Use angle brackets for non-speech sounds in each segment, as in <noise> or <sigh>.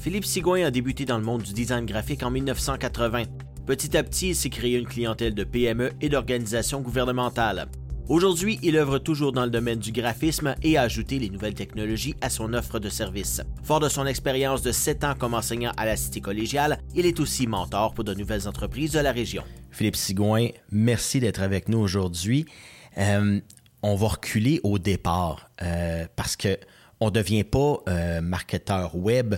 Philippe Sigouin a débuté dans le monde du design graphique en 1980. Petit à petit, il s'est créé une clientèle de PME et d'organisations gouvernementales. Aujourd'hui, il œuvre toujours dans le domaine du graphisme et a ajouté les nouvelles technologies à son offre de services. Fort de son expérience de 7 ans comme enseignant à la Cité collégiale, il est aussi mentor pour de nouvelles entreprises de la région. Philippe Sigouin, merci d'être avec nous aujourd'hui. Euh, on va reculer au départ euh, parce que on devient pas euh, marketeur web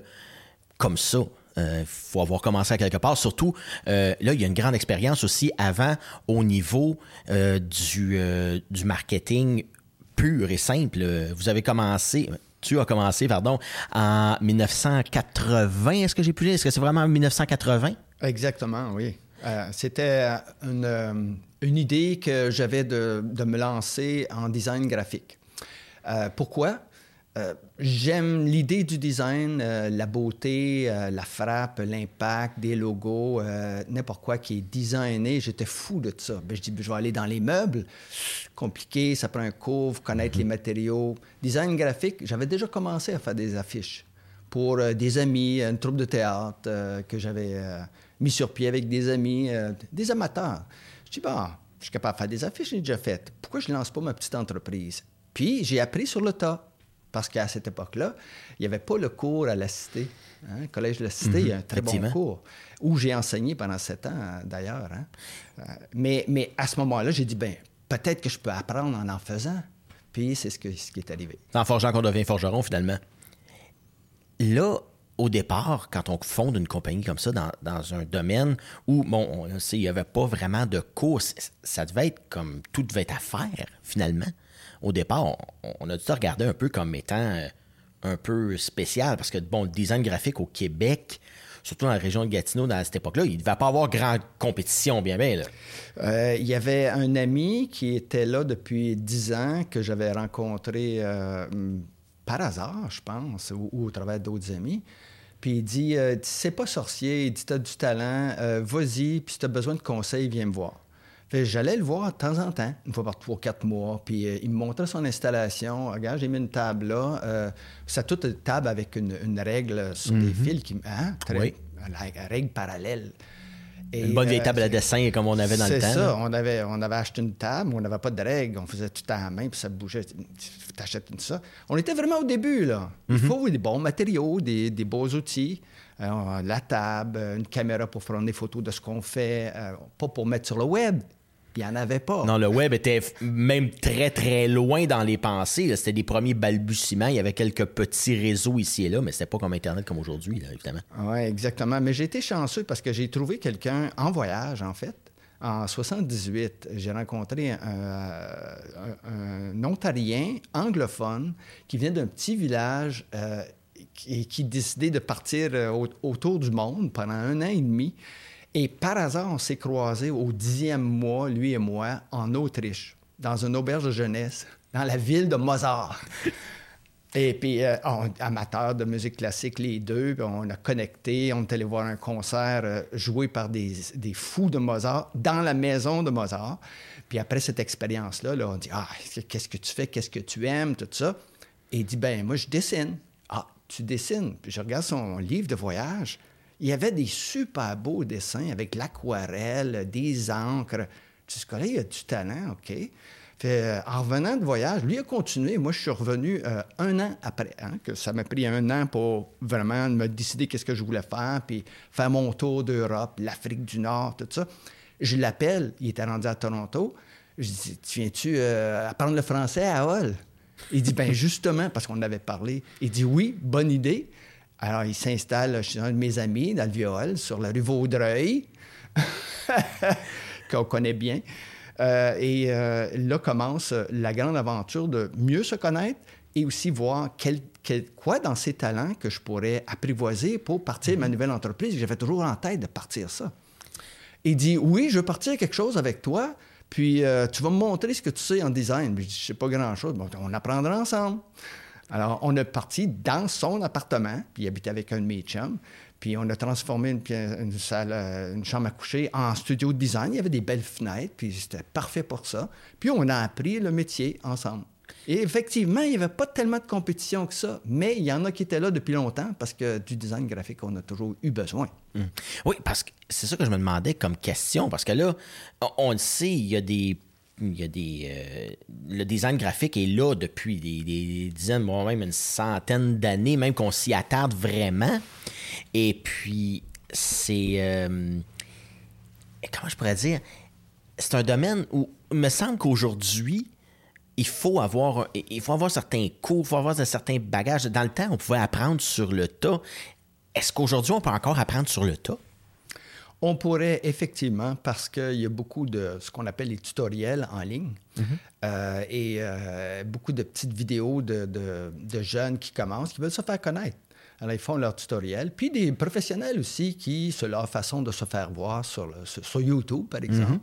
comme ça. Il euh, faut avoir commencé à quelque part. Surtout, euh, là, il y a une grande expérience aussi avant au niveau euh, du, du marketing pur et simple. Vous avez commencé, tu as commencé, pardon, en 1980. Est-ce que j'ai pu dire? Est-ce que c'est vraiment en 1980? Exactement, oui. C'était une, une, idée que j'avais de, de, me lancer en design graphique. pourquoi? Euh, j'aime l'idée du design, euh, la beauté, euh, la frappe, l'impact, des logos, n'importe quoi qui est designé. J'étais fou de ça. Ben, je dis, je vais aller dans les meubles. Compliqué, ça prend un couvre, connaître les mhm. matériaux. Design graphique, j'avais déjà commencé à faire des affiches pour des amis, une troupe de théâtre que j'avais mis sur pied avec des amis, des amateurs. Je dis, bon, je suis capable de faire des affiches, j'ai déjà fait. Pourquoi je ne lance pas ma petite entreprise? Puis j'ai appris sur le tas. Parce qu'à cette époque-là, il n'y avait pas le cours à la Cité. Hein? Collège de la Cité, il y a un très bon cours, où j'ai enseigné pendant sept ans, d'ailleurs. Hein. Euh, mais, mais à ce moment-là, j'ai dit, ben peut-être que je peux apprendre en en faisant. Puis c'est ce, que, ce qui est arrivé. En forgeant qu'on devient forgeron, finalement. Là, au départ, quand on fonde une compagnie comme ça dans, un domaine où, bon, il n'y avait pas vraiment de cours, ça devait être comme tout devait être à faire, finalement au départ, on, a dû se regarder un peu comme étant euh, un peu spécial parce que, bon, le design graphique au Québec, surtout dans la région de Gatineau, dans cette époque-là, il ne devait pas avoir grande compétition, bien, bien. Euh, il y avait un ami qui était là depuis dix ans que j'avais rencontré euh, par hasard, je pense, ou, au travers d'autres amis. Puis il dit, c'est pas sorcier, il dit, t'as du talent, vas-y, puis si t'as besoin de conseils, viens me voir. J'allais le voir de temps en temps, une fois par trois, quatre mois. Puis euh, il me montrait son installation. Regarde, j'ai mis une table là. Euh, c'est toute une table avec une, règle sur des mhm. fils qui. Hein, oui. La règle parallèle. Une bonne vieille euh, table à dessin comme on avait dans le temps. C'est ça. On avait, on avait acheté une table, on n'avait pas de règle. On faisait tout à la main, puis ça bougeait. T'achètes ça. On était vraiment au début, là. Il mhm. faut des bons matériaux, des, beaux outils. la table, une caméra pour prendre des photos de ce qu'on fait, pas pour mettre sur le web. Il n'y en avait pas. Non, le web était même très, très loin dans les pensées. C'était des premiers balbutiements. Il y avait quelques petits réseaux ici et là, mais c'était pas comme Internet comme aujourd'hui, évidemment. Oui, exactement. Mais j'ai été chanceux parce que j'ai trouvé quelqu'un en voyage, en fait. En 78, j'ai rencontré un, Ontarien anglophone qui vient d'un petit village euh, et qui décidait de partir euh, autour du monde pendant un an et demi. Et par hasard, on s'est croisés au dixième mois, lui et moi, en Autriche, dans une auberge de jeunesse, dans la ville de Mozart. <laughs> Et puis, euh, amateurs de musique classique, les deux, on a connecté, on est allé voir un concert euh, joué par des, fous de Mozart dans la maison de Mozart. Puis après cette expérience-là, là, on dit Ah, qu'est-ce que tu fais, qu'est-ce que tu aimes, tout ça. Et il dit Ben, moi, je dessine. Ah, tu dessines. Puis je regarde son livre de voyage. Il y avait des super beaux dessins avec l'aquarelle, des encres. Tu sais, là, il a du talent, OK? Euh, en revenant de voyage, lui a continué. Moi, je suis revenu euh, un an après. Hein, que ça m'a pris un an pour vraiment me décider qu'est-ce que je voulais faire, puis faire mon tour d'Europe, l'Afrique du Nord, tout ça. Je l'appelle, il était rendu à Toronto. Je dis, tu viens-tu euh, apprendre le français à Hall? Il dit, ben justement, parce qu'on avait parlé. Il dit, oui, bonne idée. Alors, il s'installe chez un de mes amis dans le viol, sur la rue Vaudreuil, <laughs> qu'on connaît bien. Euh, et euh, là commence la grande aventure de mieux se connaître et aussi voir quel, quoi dans ses talents que je pourrais apprivoiser pour partir ma mhm. nouvelle entreprise. J'avais toujours en tête de partir ça. Il dit Oui, je veux partir quelque chose avec toi, puis euh, tu vas me montrer ce que tu sais en design. je dis Je sais pas grand-chose. Bon, on apprendra ensemble. Alors, on est parti dans son appartement, puis il habitait avec un de. Puis on a transformé une, salle, euh, chambre à coucher en studio de design. Il y avait des belles fenêtres, puis c'était parfait pour ça. Puis on a appris le métier ensemble. Et effectivement, il n'y avait pas tellement de compétition que ça, mais il y en a qui étaient là depuis longtemps parce que du design graphique, on a toujours eu besoin. Hum. Oui, parce que c'est ça que je me demandais comme question, parce que là, on le sait, il y a des il y a des. Euh, le design graphique est là depuis des, dizaines, voire même une centaine d'années, même qu'on s'y attarde vraiment. Et puis, c'est. Euh, comment je pourrais dire? C'est un domaine où il me semble qu'aujourd'hui, il faut avoir il faut avoir certains cours, il faut avoir certains bagages. Dans le temps, on pouvait apprendre sur le tas. Est-ce qu'aujourd'hui, on peut encore apprendre sur le tas? On pourrait effectivement, parce qu'il y a beaucoup de ce qu'on appelle les tutoriels en ligne mhm. euh, et euh, beaucoup de petites vidéos de, jeunes qui commencent, qui veulent se faire connaître. Alors, ils font leur tutoriel. Puis des professionnels aussi qui, c'est leur façon de se faire voir sur, sur YouTube, par exemple. Mhm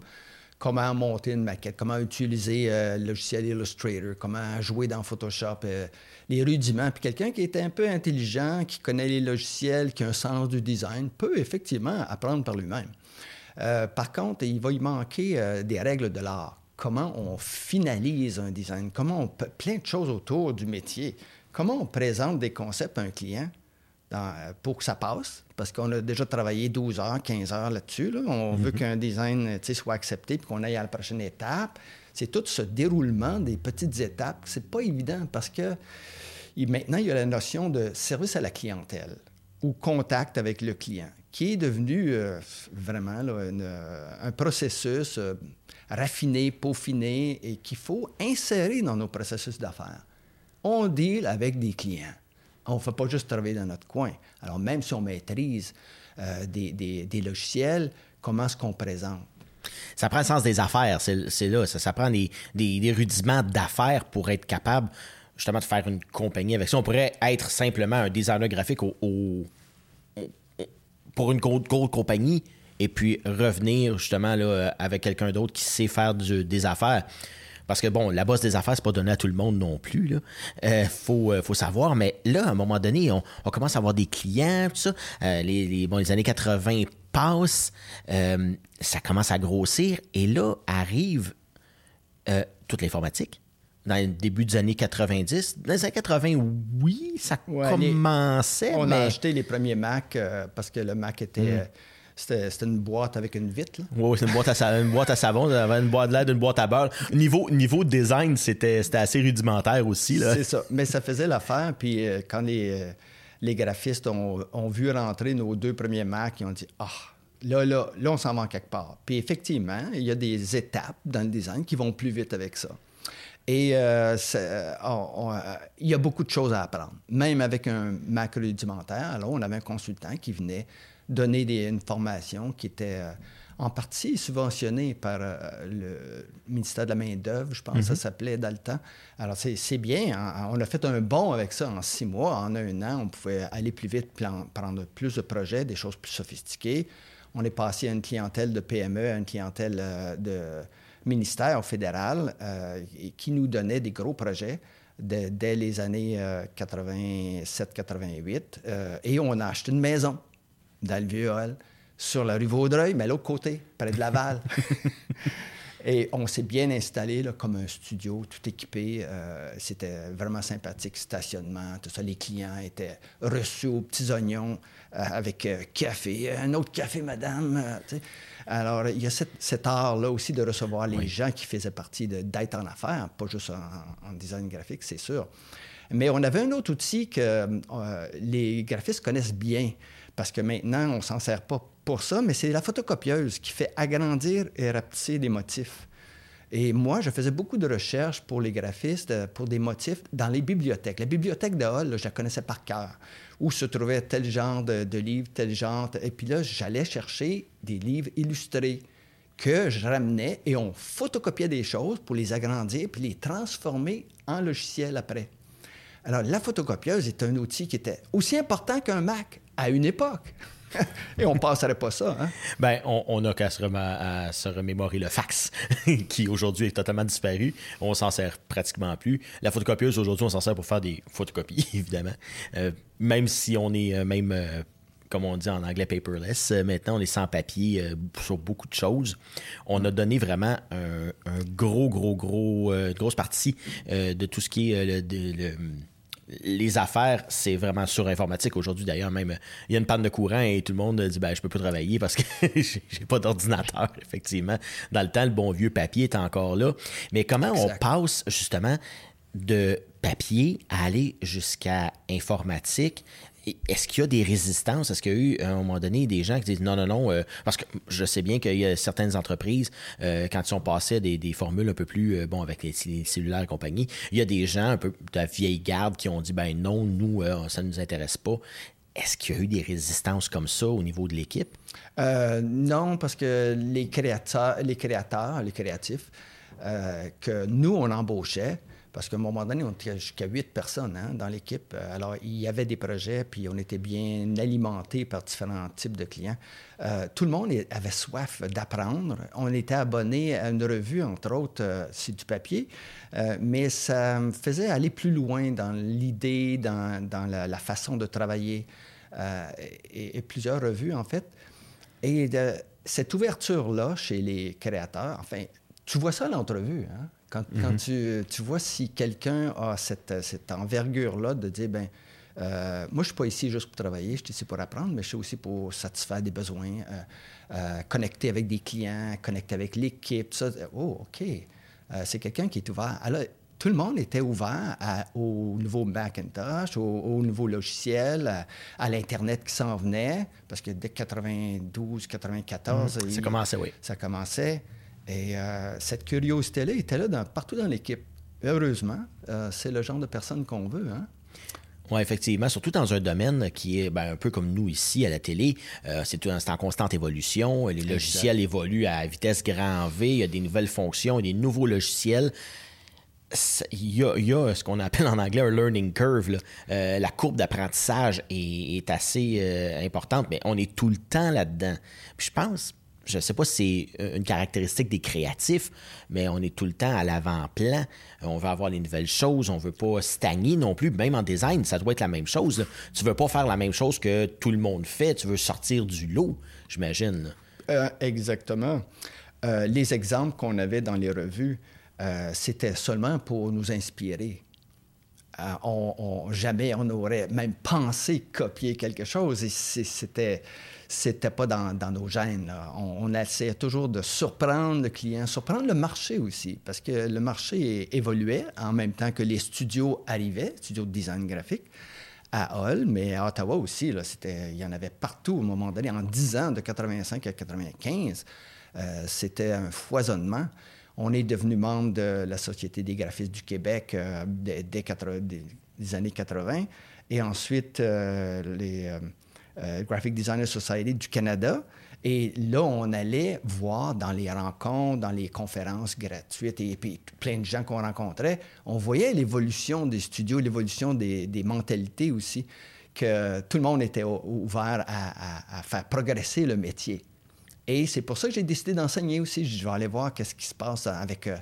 comment monter une maquette, comment utiliser euh, le logiciel Illustrator, comment jouer dans Photoshop, les rudiments. Puis quelqu'un qui est un peu intelligent, qui connaît les logiciels, qui a un sens du design, peut effectivement apprendre par lui-même. Euh, par contre, il va y manquer des règles de l'art. Comment on finalise un design, comment on peut, plein de choses autour du métier. Comment on présente des concepts à un client pour que ça passe, parce qu'on a déjà travaillé 12 heures, 15 heures là-dessus. On veut mhm. qu'un design soit accepté puis qu'on aille à la prochaine étape. C'est tout ce déroulement des petites étapes. C'est pas évident parce que maintenant, il y a la notion de service à la clientèle ou contact avec le client, qui est devenu euh, vraiment euh, un processus euh, raffiné, peaufiné et qu'il faut insérer dans nos processus d'affaires. On deal avec des clients. On ne fait pas juste travailler dans notre coin. Alors, même si on maîtrise euh, des, logiciels, comment est-ce qu'on présente? Ça prend le sens des affaires, c'est là. Ça, prend des, rudiments d'affaires pour être capable justement de faire une compagnie avec ça. On pourrait être simplement un designer graphique pour une grosse compagnie et puis revenir justement là, avec quelqu'un d'autre qui sait faire des affaires. Parce que, bon, la base des affaires, c'est pas donné à tout le monde non plus. Il euh, euh, faut, savoir. Mais là, à un moment donné, on, commence à avoir des clients, tout ça. Euh, les, les années 80 passent. ça commence à grossir. Et là, arrive toute l'informatique dans le début des années 90. Dans les années 80, oui, ça commençait. on a acheté les premiers Mac parce que le Mac était. Mm. C'était une boîte avec une vitre. Oui, c'est une boîte à, une boîte à savon, une boîte de lait, une boîte à beurre. Niveau, niveau design, c'était assez rudimentaire aussi. C'est ça. Mais ça faisait l'affaire. Puis euh, quand les, euh, les graphistes ont, vu rentrer nos deux premiers Macs, ils ont dit Ah, là, là, là, on s'en va quelque part. Puis effectivement, il y a des étapes dans le design qui vont plus vite avec ça. Et euh, il y a beaucoup de choses à apprendre, même avec un Mac rudimentaire. Alors, on avait un consultant qui venait donner une formation qui était euh, en partie subventionnée par euh, le ministère de la main-d'œuvre, je pense que ça mhm. s'appelait dans le temps. Alors, c'est bien. Hein. on a fait un bond avec ça en six mois. En un an, on pouvait aller plus vite, prendre plus de projets, des choses plus sophistiquées. On est passé à une clientèle de PME, à une clientèle euh, de ministère fédéral qui nous donnait des gros projets. dès les années 87-88. et on a acheté une maison dans le vieux hall, sur la rue Vaudreuil, mais à l'autre côté, près de Laval. <laughs> Et on s'est bien installé là, comme un studio, tout équipé. Euh, c'était vraiment sympathique, stationnement, tout ça. Les clients étaient reçus aux petits oignons euh, avec euh, café, un autre café, madame. Alors, il y a cet art-là aussi de recevoir les gens qui faisaient partie d'être en affaires, pas juste en, en design graphique, c'est sûr. Mais on avait un autre outil que les graphistes connaissent bien parce que maintenant, on ne s'en sert pas pour ça, mais c'est la photocopieuse qui fait agrandir et rapetisser des motifs. Et moi, je faisais beaucoup de recherches pour les graphistes, euh, pour des motifs dans les bibliothèques. La bibliothèque de Hall, je la connaissais par cœur, où se trouvait tel genre de, de livre, tel genre. Et puis là, j'allais chercher des livres illustrés que je ramenais et on photocopiait des choses pour les agrandir puis les transformer en logiciel après. Alors, la photocopieuse est un outil qui était aussi important qu'un Mac à une époque. <laughs> Et on ne passerait pas ça. Hein? Ben, on n'a qu'à se, remémorer le fax, <laughs> qui aujourd'hui est totalement disparu. On s'en sert pratiquement plus. La photocopieuse, aujourd'hui, on s'en sert pour faire des photocopies, <laughs> évidemment. Euh, même si on est euh, même euh, comme on dit en anglais, paperless. Maintenant, on est sans papier sur beaucoup de choses. On a donné vraiment un, gros, gros, gros, une grosse partie de tout ce qui est le les affaires, c'est vraiment sur informatique. Aujourd'hui, d'ailleurs, même, il y a une panne de courant et tout le monde dit ben, je peux pas travailler parce que <laughs> j'ai pas d'ordinateur, <laughs> effectivement. Dans le temps, le bon vieux papier est encore là. Mais comment on passe justement de papier à aller jusqu'à informatique est-ce qu'il y a des résistances? Est-ce qu'il y a eu, à un moment donné, des gens qui disent non, non, non, euh, parce que je sais bien qu'il y a certaines entreprises, euh, quand ils sont passés à des, formules un peu plus, euh, bon, avec les, cellulaires et compagnie, il y a des gens un peu de la vieille garde qui ont dit, ben non, nous, ça ne nous intéresse pas. Est-ce qu'il y a eu des résistances comme ça au niveau de l'équipe? non, parce que les créateurs, les créateurs, les créatifs, que nous, on embauchait, parce qu'à un moment donné, on était jusqu'à huit personnes hein, dans l'équipe. Euh, alors, il y avait des projets, puis on était bien alimenté par différents types de clients. Euh, tout le monde avait soif d'apprendre. On était abonné à une revue, entre autres, euh, c'est du papier, mais ça me faisait aller plus loin dans l'idée, dans, la, façon de travailler, et, plusieurs revues, en fait. Et cette ouverture-là chez les créateurs, enfin, tu vois ça à l'entrevue, hein? Quand, mhm. tu, tu, vois si quelqu'un a cette, cette envergure-là de dire, ben euh, moi, je ne suis pas ici juste pour travailler, je suis ici pour apprendre, mais je suis aussi pour satisfaire des besoins, euh, euh, connecter avec des clients, connecter avec l'équipe, ça. Oh, OK. c'est quelqu'un qui est ouvert. Alors, tout le monde était ouvert au nouveau Macintosh, au, nouveau logiciel, à, l'Internet qui s'en venait, parce que dès 92, 94... ça commençait, oui. Ça commençait. Et euh, cette curiosité-là était là partout dans l'équipe. Heureusement, euh, c'est le genre de personne qu'on veut. Hein? Oui, effectivement, surtout dans un domaine qui est ben, un peu comme nous ici à la télé, euh, c'est en constante évolution. Les logiciels évoluent à vitesse grand V, il y a des nouvelles fonctions, des nouveaux logiciels. Il y, a, ce qu'on appelle en anglais un learning curve. la courbe d'apprentissage est, est, assez importante, mais on est tout le temps là-dedans. Puis je pense, je ne sais pas si c'est une caractéristique des créatifs, mais on est tout le temps à l'avant-plan. On veut avoir les nouvelles choses, on ne veut pas stagner non plus. Même en design, ça doit être la même chose. Tu ne veux pas faire la même chose que tout le monde fait, tu veux sortir du lot, j'imagine. Euh, exactement. Euh, les exemples qu'on avait dans les revues, euh, c'était seulement pour nous inspirer. On, jamais on aurait même pensé copier quelque chose. Et c'était c'était pas dans, nos gènes. On, essayait toujours de surprendre le client, surprendre le marché aussi, parce que le marché évoluait en même temps que les studios arrivaient, studios de design graphique à Hull, mais à Ottawa aussi. Là, il y en avait partout au moment donné. En 10 ans, de 85 à 95, euh, c'était un foisonnement. On est devenu membre de la Société des graphistes du Québec euh, dès, des, années 80. Et ensuite, euh, les, euh, Graphic Designer Society du Canada. Et là, on allait voir dans les rencontres, dans les conférences gratuites et puis plein de gens qu'on rencontrait, on voyait l'évolution des studios, l'évolution des, mentalités aussi, que tout le monde était ouvert à, faire progresser le métier. Et c'est pour ça que j'ai décidé d'enseigner aussi. Je vais aller voir qu'est-ce qui se passe avec euh,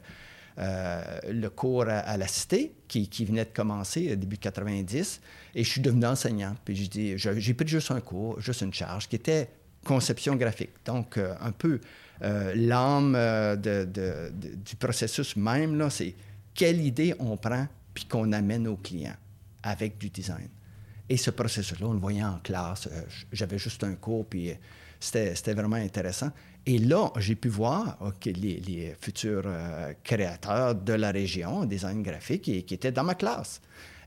le cours à, la Cité, qui, venait de commencer début 90. Et je suis devenu enseignant. Puis j'ai pris juste un cours, juste une charge, qui était conception graphique. Donc, euh, un peu euh, l'âme du processus même, là, c'est quelle idée on prend puis qu'on amène aux clients avec du design. Et ce processus-là, on le voyait en classe. J'avais juste un cours, puis c'était vraiment intéressant. Et là, j'ai pu voir les, futurs euh, créateurs de la région, design graphique, qui, qui étaient dans ma classe.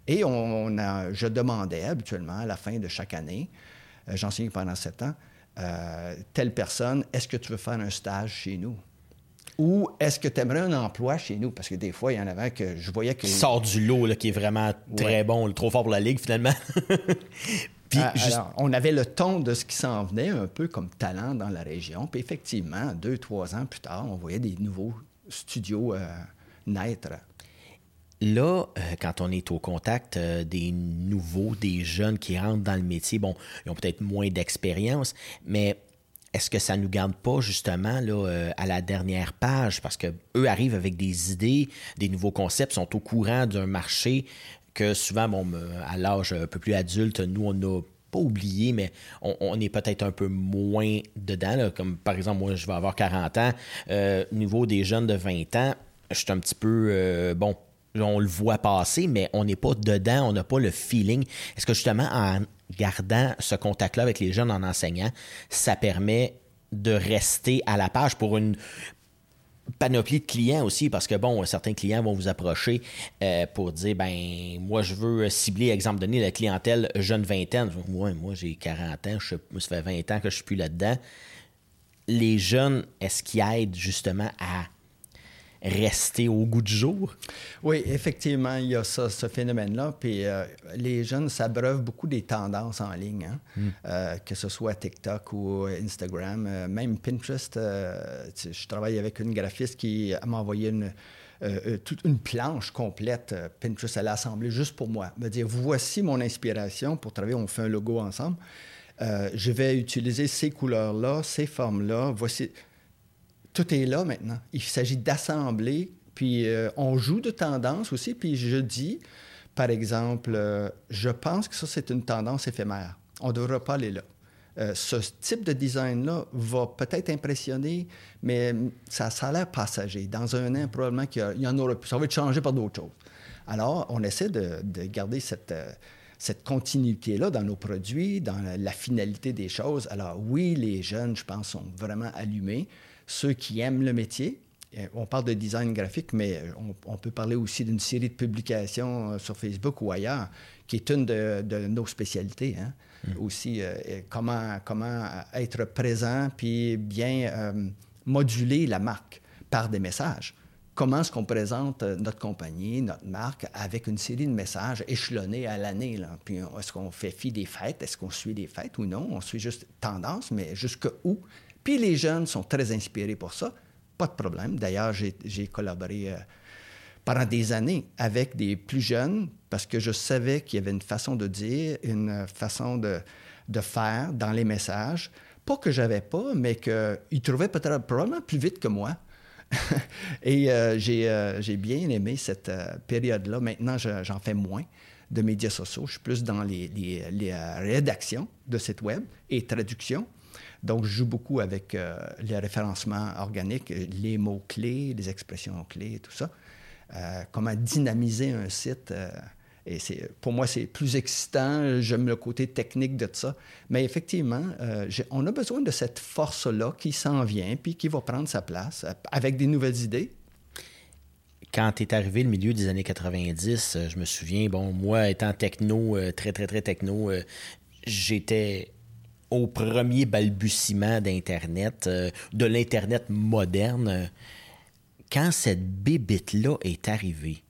Et on, a, je demandais habituellement à la fin de chaque année, euh, j'enseigne pendant sept ans, euh, telle personne, est-ce que tu veux faire un stage chez nous? Ou est-ce que tu aimerais un emploi chez nous? Parce que des fois, il y en avait que je voyais que. Qui sort du lot, là, qui est vraiment très bon, trop fort pour la Ligue, finalement. <laughs> Ah, alors, on avait le ton de ce qui s'en venait, un peu comme talent dans la région. Puis effectivement, deux, trois ans plus tard, on voyait des nouveaux studios euh, naître. Là, euh, quand on est au contact euh, des nouveaux, des jeunes qui rentrent dans le métier, bon, ils ont peut-être moins d'expérience, mais est-ce que ça ne nous garde pas justement là, à la dernière page? Parce que eux arrivent avec des idées, des nouveaux concepts, sont au courant d'un marché que souvent, bon, à l'âge un peu plus adulte, nous, on a pas oublié, mais on, est peut-être un peu moins dedans. Comme par exemple, moi, je vais avoir 40 ans. Euh, au niveau des jeunes de 20 ans, je suis un petit peu, euh, bon, on le voit passer, mais on n'est pas dedans, on n'a pas le feeling. Est-ce que justement, en gardant ce contact-là avec les jeunes en enseignant, ça permet de rester à la page pour une panoplie de clients aussi, parce que bon, certains clients vont vous approcher euh, pour dire ben moi je veux cibler, exemple donné, la clientèle jeune vingtaine. Moi, moi j'ai 40 ans, je, ça fait 20 ans que je suis plus là-dedans. Les jeunes, est-ce qu'ils aident justement à rester au goût du jour? Oui, effectivement, il y a ça, ce phénomène-là. Puis euh, les jeunes s'abreuvent beaucoup des tendances en ligne, hein. hmm. euh, que ce soit TikTok ou Instagram, euh, même Pinterest. je travaille avec une graphiste qui m'a envoyé une, toute une planche complète. Pinterest, elle a assemblée juste pour moi. M'a dit Voici mon inspiration pour travailler. On fait un logo ensemble. je vais utiliser ces couleurs-là, ces formes-là. Voici tout est là maintenant. Il s'agit d'assembler, puis euh, on joue de tendance aussi, puis je dis, par exemple, euh, je pense que ça, c'est une tendance éphémère. On ne devrait pas aller là. Euh, ce type de design-là va peut-être impressionner, mais ça, ça a l'air passager. Dans un an, probablement qu'il y, en aura plus. Ça va être changé par d'autres choses. Alors, on essaie de, garder cette, continuité-là dans nos produits, dans la, finalité des choses. Alors, oui, les jeunes, je pense, sont vraiment allumés ceux qui aiment le métier. Euh, on parle de design graphique, mais euh, on, peut parler aussi d'une série de publications euh, sur Facebook ou ailleurs, qui est une de, nos spécialités. Hein. Mm. Aussi, comment, comment être présent puis bien moduler la marque par des messages. Comment est-ce qu'on présente notre compagnie, notre marque, avec une série de messages échelonnés à l'année? Puis est-ce qu'on fait fi des fêtes? Est-ce qu'on suit des fêtes ou non? On suit juste tendance, mais jusque où? Puis les jeunes sont très inspirés pour ça. Pas de problème. D'ailleurs, j'ai collaboré euh, pendant des années avec des plus jeunes parce que je savais qu'il y avait une façon de dire, une façon de, faire dans les messages. Pas que j'avais pas, mais qu'ils trouvaient probablement plus vite que moi. <laughs> Et euh, euh, j'ai bien aimé cette période-là. Maintenant, j'en fais moins de médias sociaux. Je suis plus dans les, les, rédactions de sites web et traduction. Donc, je joue beaucoup avec euh, les référencements organiques, les mots-clés, les expressions clés, tout ça. Euh, comment dynamiser un site. Euh, et pour moi, c'est plus excitant. J'aime le côté technique de ça. Mais effectivement, on a besoin de cette force-là qui s'en vient puis qui va prendre sa place avec des nouvelles idées. Quand est arrivé le milieu des années 90, je me souviens, bon, moi étant techno, très, très, très techno, j'étais au premier balbutiement d'Internet, euh, de l'Internet moderne, quand cette bébite-là est arrivée,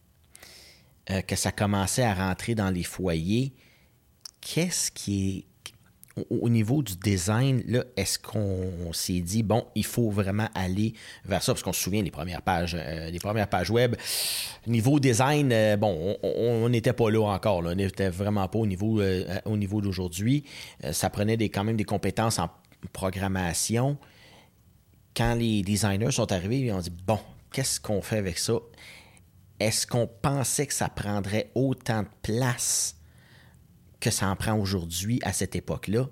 euh, que ça commençait à rentrer dans les foyers, qu'est-ce qui au niveau du design, là, est-ce qu'on s'est dit, bon, il faut vraiment aller vers ça? Parce qu'on se souvient des premières pages, euh, premières pages web. Niveau design, euh, bon, on n'était pas là encore. On n'était vraiment pas au niveau, euh, au niveau d'aujourd'hui. ça prenait des, quand même des compétences en programmation. Quand les designers sont arrivés, ils ont dit, bon, qu'est-ce qu'on fait avec ça? Est-ce qu'on pensait que ça prendrait autant de place que ça en prend aujourd'hui à cette époque-là?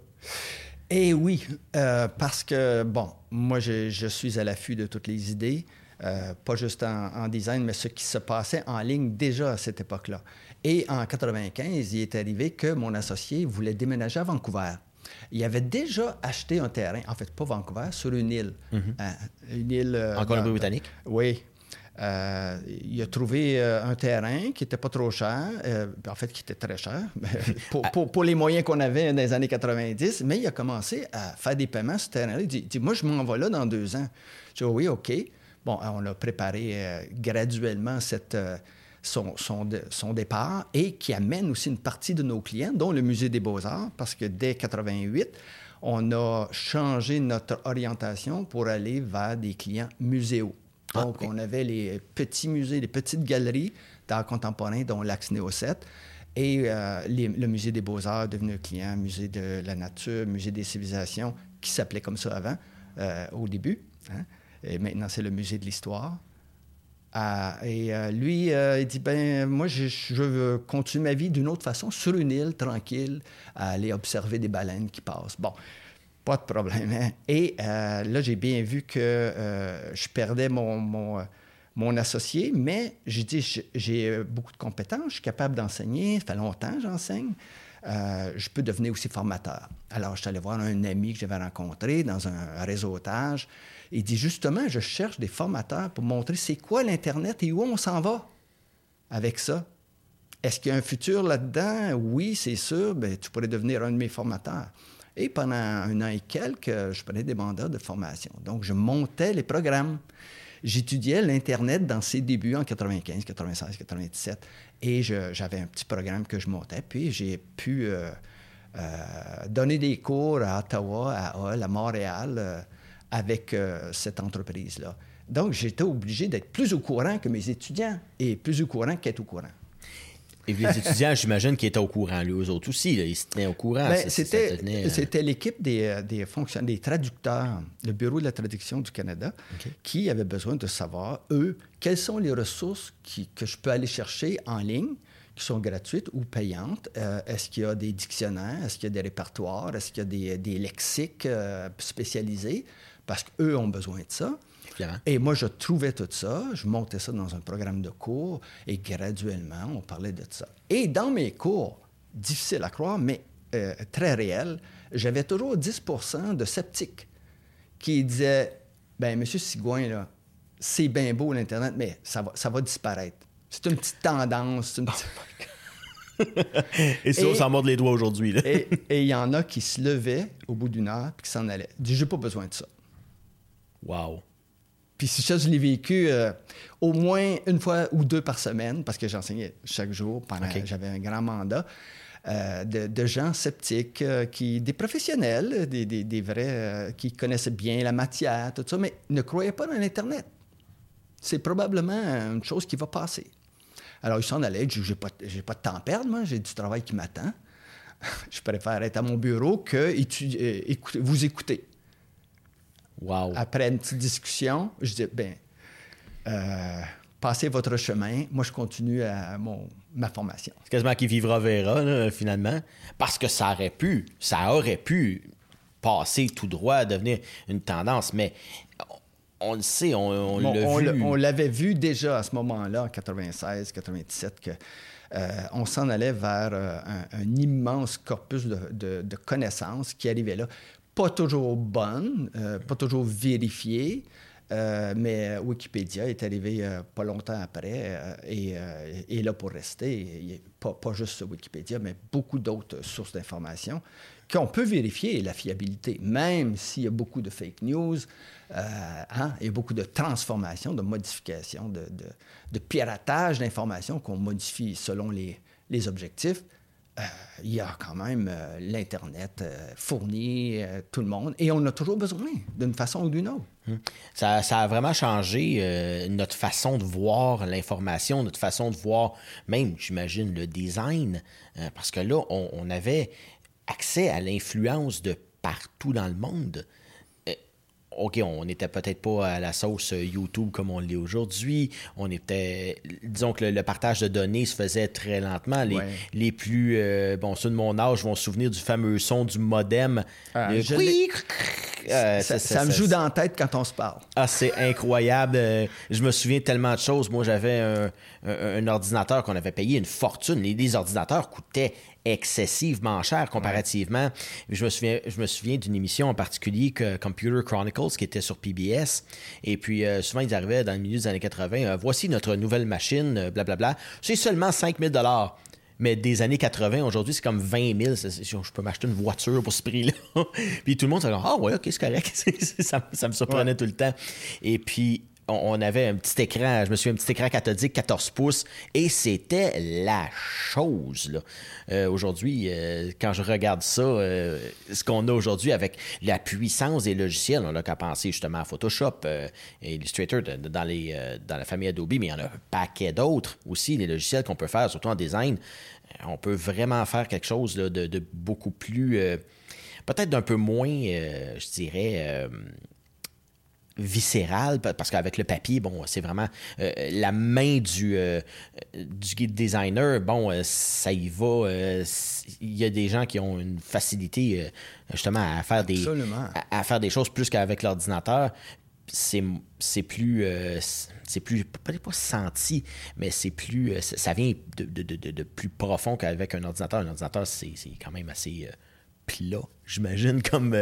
Eh oui, euh, parce que, bon, moi, je, suis à l'affût de toutes les idées, euh, pas juste en, design, mais ce qui se passait en ligne déjà à cette époque-là. Et en 95, il est arrivé que mon associé voulait déménager à Vancouver. Il avait déjà acheté un terrain, en fait, pas Vancouver, sur une île. Mm-hmm. Hein, une île. Euh, en Colombie-Britannique? Oui, euh, il a trouvé euh, un terrain qui n'était pas trop cher, euh, en fait, qui était très cher <laughs> pour, pour, les moyens qu'on avait dans les années 90, mais il a commencé à faire des paiements sur ce terrain-là. Il dit, Moi, je m'en vais là dans deux ans. Je dis Oui, OK. Bon, on a préparé graduellement cette, son, son, son, départ et qui amène aussi une partie de nos clients, dont le Musée des Beaux-Arts, parce que dès 88, on a changé notre orientation pour aller vers des clients muséaux. Ah, Donc, on avait les petits musées, les petites galeries d'art contemporain, dont l'Axe Néo 7, et euh, le Musée des Beaux-Arts, devenu client, Musée de la Nature, Musée des Civilisations, qui s'appelait comme ça avant, euh, au début. Hein. Et maintenant, c'est le Musée de l'Histoire. et lui, il dit, ben moi, je, je, veux continuer ma vie d'une autre façon, sur une île, tranquille, à aller observer des baleines qui passent. Bon, pas de problème. Hein? Et là, j'ai bien vu que je perdais mon, mon, mon associé, mais j'ai dit, j'ai beaucoup de compétences, je suis capable d'enseigner, ça fait longtemps que j'enseigne. Euh, je peux devenir aussi formateur. Alors, je suis allé voir un ami que j'avais rencontré dans un réseautage. Il dit justement, je cherche des formateurs pour montrer c'est quoi l'Internet et où on s'en va avec ça. Est-ce qu'il y a un futur là-dedans? Oui, c'est sûr. Bien, tu pourrais devenir un de mes formateurs. Et pendant un an et quelques, je prenais des mandats de formation. Donc, je montais les programmes. J'étudiais l'Internet dans ses débuts en 95, 96, 97. Et j'avais un petit programme que je montais. Puis j'ai pu euh, euh, donner des cours à Ottawa, à Hull, à Montréal euh, avec cette entreprise-là. Donc j'étais obligé d'être plus au courant que mes étudiants et plus au courant qu'être au courant. Et les étudiants, j'imagine qu'ils étaient au courant, lui, eux autres aussi. ils se tenaient au courant. Ben, c'était l'équipe des, des, des traducteurs, le Bureau de la traduction du Canada, qui avait besoin de savoir, eux, quelles sont les ressources qui, que je peux aller chercher en ligne qui sont gratuites ou payantes. Euh, est-ce qu'il y a des dictionnaires? Est-ce qu'il y a des répertoires? Est-ce qu'il y a des, des lexiques euh, spécialisés? Parce qu'eux ont besoin de ça. Et moi, je trouvais tout ça, je montais ça dans un programme de cours et graduellement, on parlait de ça. Et dans mes cours, difficile à croire, mais euh, très réel, j'avais toujours 10% de sceptiques qui disaient ben Monsieur Sigouin, là, c'est bien beau l'Internet, mais ça va, ça va disparaître. C'est une petite tendance. <laughs> et si on s'en mord les doigts aujourd'hui. et il y en a qui se levaient au bout d'une heure et qui s'en allaient. J'ai pas besoin de ça. Wow. Puis ça, je l'ai vécu euh, au moins une fois ou deux par semaine, parce que j'enseignais chaque jour pendant que j'avais un grand mandat. Euh, de, gens sceptiques, euh, qui, des professionnels, des, des, vrais, qui connaissaient bien la matière, tout ça, mais ne croyaient pas dans l'Internet. C'est probablement une chose qui va passer. Alors, ils s'en allaient. Je n'ai pas, pas de temps à perdre, moi. J'ai du travail qui m'attend. <laughs> je préfère être à mon bureau que vous écouter. Après une petite discussion, je dis, ben, euh, passez votre chemin. Moi, je continue à mon, ma formation. C'est quasiment qui vivra verra, finalement. Parce que ça aurait pu, ça aurait pu passer tout droit, devenir une tendance, mais on le sait, on, l'a vu. On l'avait vu déjà à ce moment-là, en 96, 97, que euh, on s'en allait vers euh, un, immense corpus de, de, connaissances qui arrivait là pas toujours bonne, euh, pas toujours vérifiée. Euh, mais Wikipédia est arrivé euh, pas longtemps après et est là pour rester. Pas, pas juste Wikipédia, mais beaucoup d'autres sources d'informations qu'on peut vérifier la fiabilité, même s'il y a beaucoup de fake news, hein, et beaucoup de transformations, de modifications, de, de, de piratage d'informations qu'on modifie selon les, les objectifs. Euh, il y a quand même euh, l'Internet euh, fourni tout le monde et on a toujours besoin d'une façon ou d'une autre. Hum. Ça, a vraiment changé notre façon de voir l'information, notre façon de voir même, j'imagine, le design, parce que là, on avait accès à l'influence de partout dans le monde. OK, on n'était peut-être pas à la sauce YouTube comme on l'est aujourd'hui. On était, disons que le, partage de données se faisait très lentement. Les, les plus, euh, bon, ceux de mon âge vont se souvenir du fameux son du modem. Ah, euh, ça, me joue dans la tête quand on se parle. Ah, c'est incroyable. Euh, je me souviens tellement de choses. Moi, j'avais un, ordinateur qu'on avait payé une fortune. Les, ordinateurs coûtaient excessivement cher comparativement. Je me souviens, je me souviens d'une émission en particulier que Computer Chronicles qui était sur PBS. Et puis euh, souvent ils arrivaient dans le milieu des années 80. voici notre nouvelle machine, blablabla. C'est seulement 5000 dollars. Mais des années 80, aujourd'hui, c'est comme 20 000. Je peux m'acheter une voiture pour ce prix-là. <laughs> puis tout le monde s'est dit Ah, ouais, ok, c'est correct. <laughs> ça, me surprenait tout le temps. Et puis, on, avait un petit écran, je me souviens, un petit écran cathodique 14 pouces, et c'était la chose. Euh, aujourd'hui, euh, quand je regarde ça, euh, ce qu'on a aujourd'hui avec la puissance des logiciels, on n'a qu'à penser justement à Photoshop, Illustrator dans, les, dans la famille Adobe, mais il y en a un paquet d'autres aussi, les logiciels qu'on peut faire, surtout en design. On peut vraiment faire quelque chose de, beaucoup plus, peut-être d'un peu moins, je dirais viscéral, parce qu'avec le papier, bon, c'est vraiment euh, la main du, euh, du guide designer, bon, euh, ça y va. Il y a des gens qui ont une facilité justement à faire des à, faire des choses plus qu'avec l'ordinateur. C'est, c'est plus c'est plus peut-être pas senti mais c'est plus ça vient de, de, de, de plus profond qu'avec un ordinateur un ordinateur c'est, c'est quand même assez plat j'imagine comme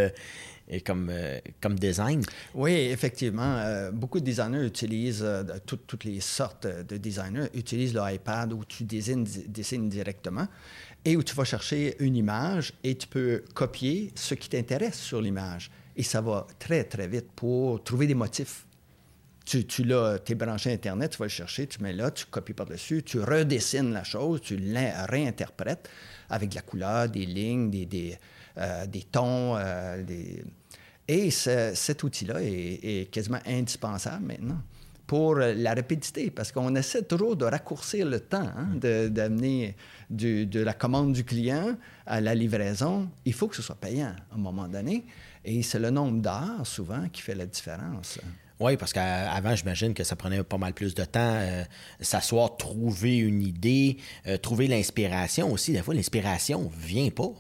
et comme, euh, comme design. Oui, effectivement. Euh, beaucoup de designers utilisent, euh, toutes les sortes de designers utilisent l'iPad où tu dessines, dessines directement et où tu vas chercher une image et tu peux copier ce qui t'intéresse sur l'image. Et ça va très, très vite pour trouver des motifs. Tu, tu l'as, es branché Internet, tu vas le chercher, tu mets là, tu copies par-dessus, tu redessines la chose, tu la réinterprètes avec de la couleur, des lignes, des, des euh, des tons. Des... Et cet outil-là est, quasiment indispensable maintenant pour la rapidité, parce qu'on essaie toujours de raccourcir le temps, hein, d'amener de, la commande du client à la livraison. Il faut que ce soit payant à un moment donné. Et c'est le nombre d'heures, souvent, qui fait la différence. Oui, parce qu'avant, j'imagine que ça prenait pas mal plus de temps, euh, s'asseoir, trouver une idée, trouver l'inspiration aussi. Des fois, l'inspiration vient pas.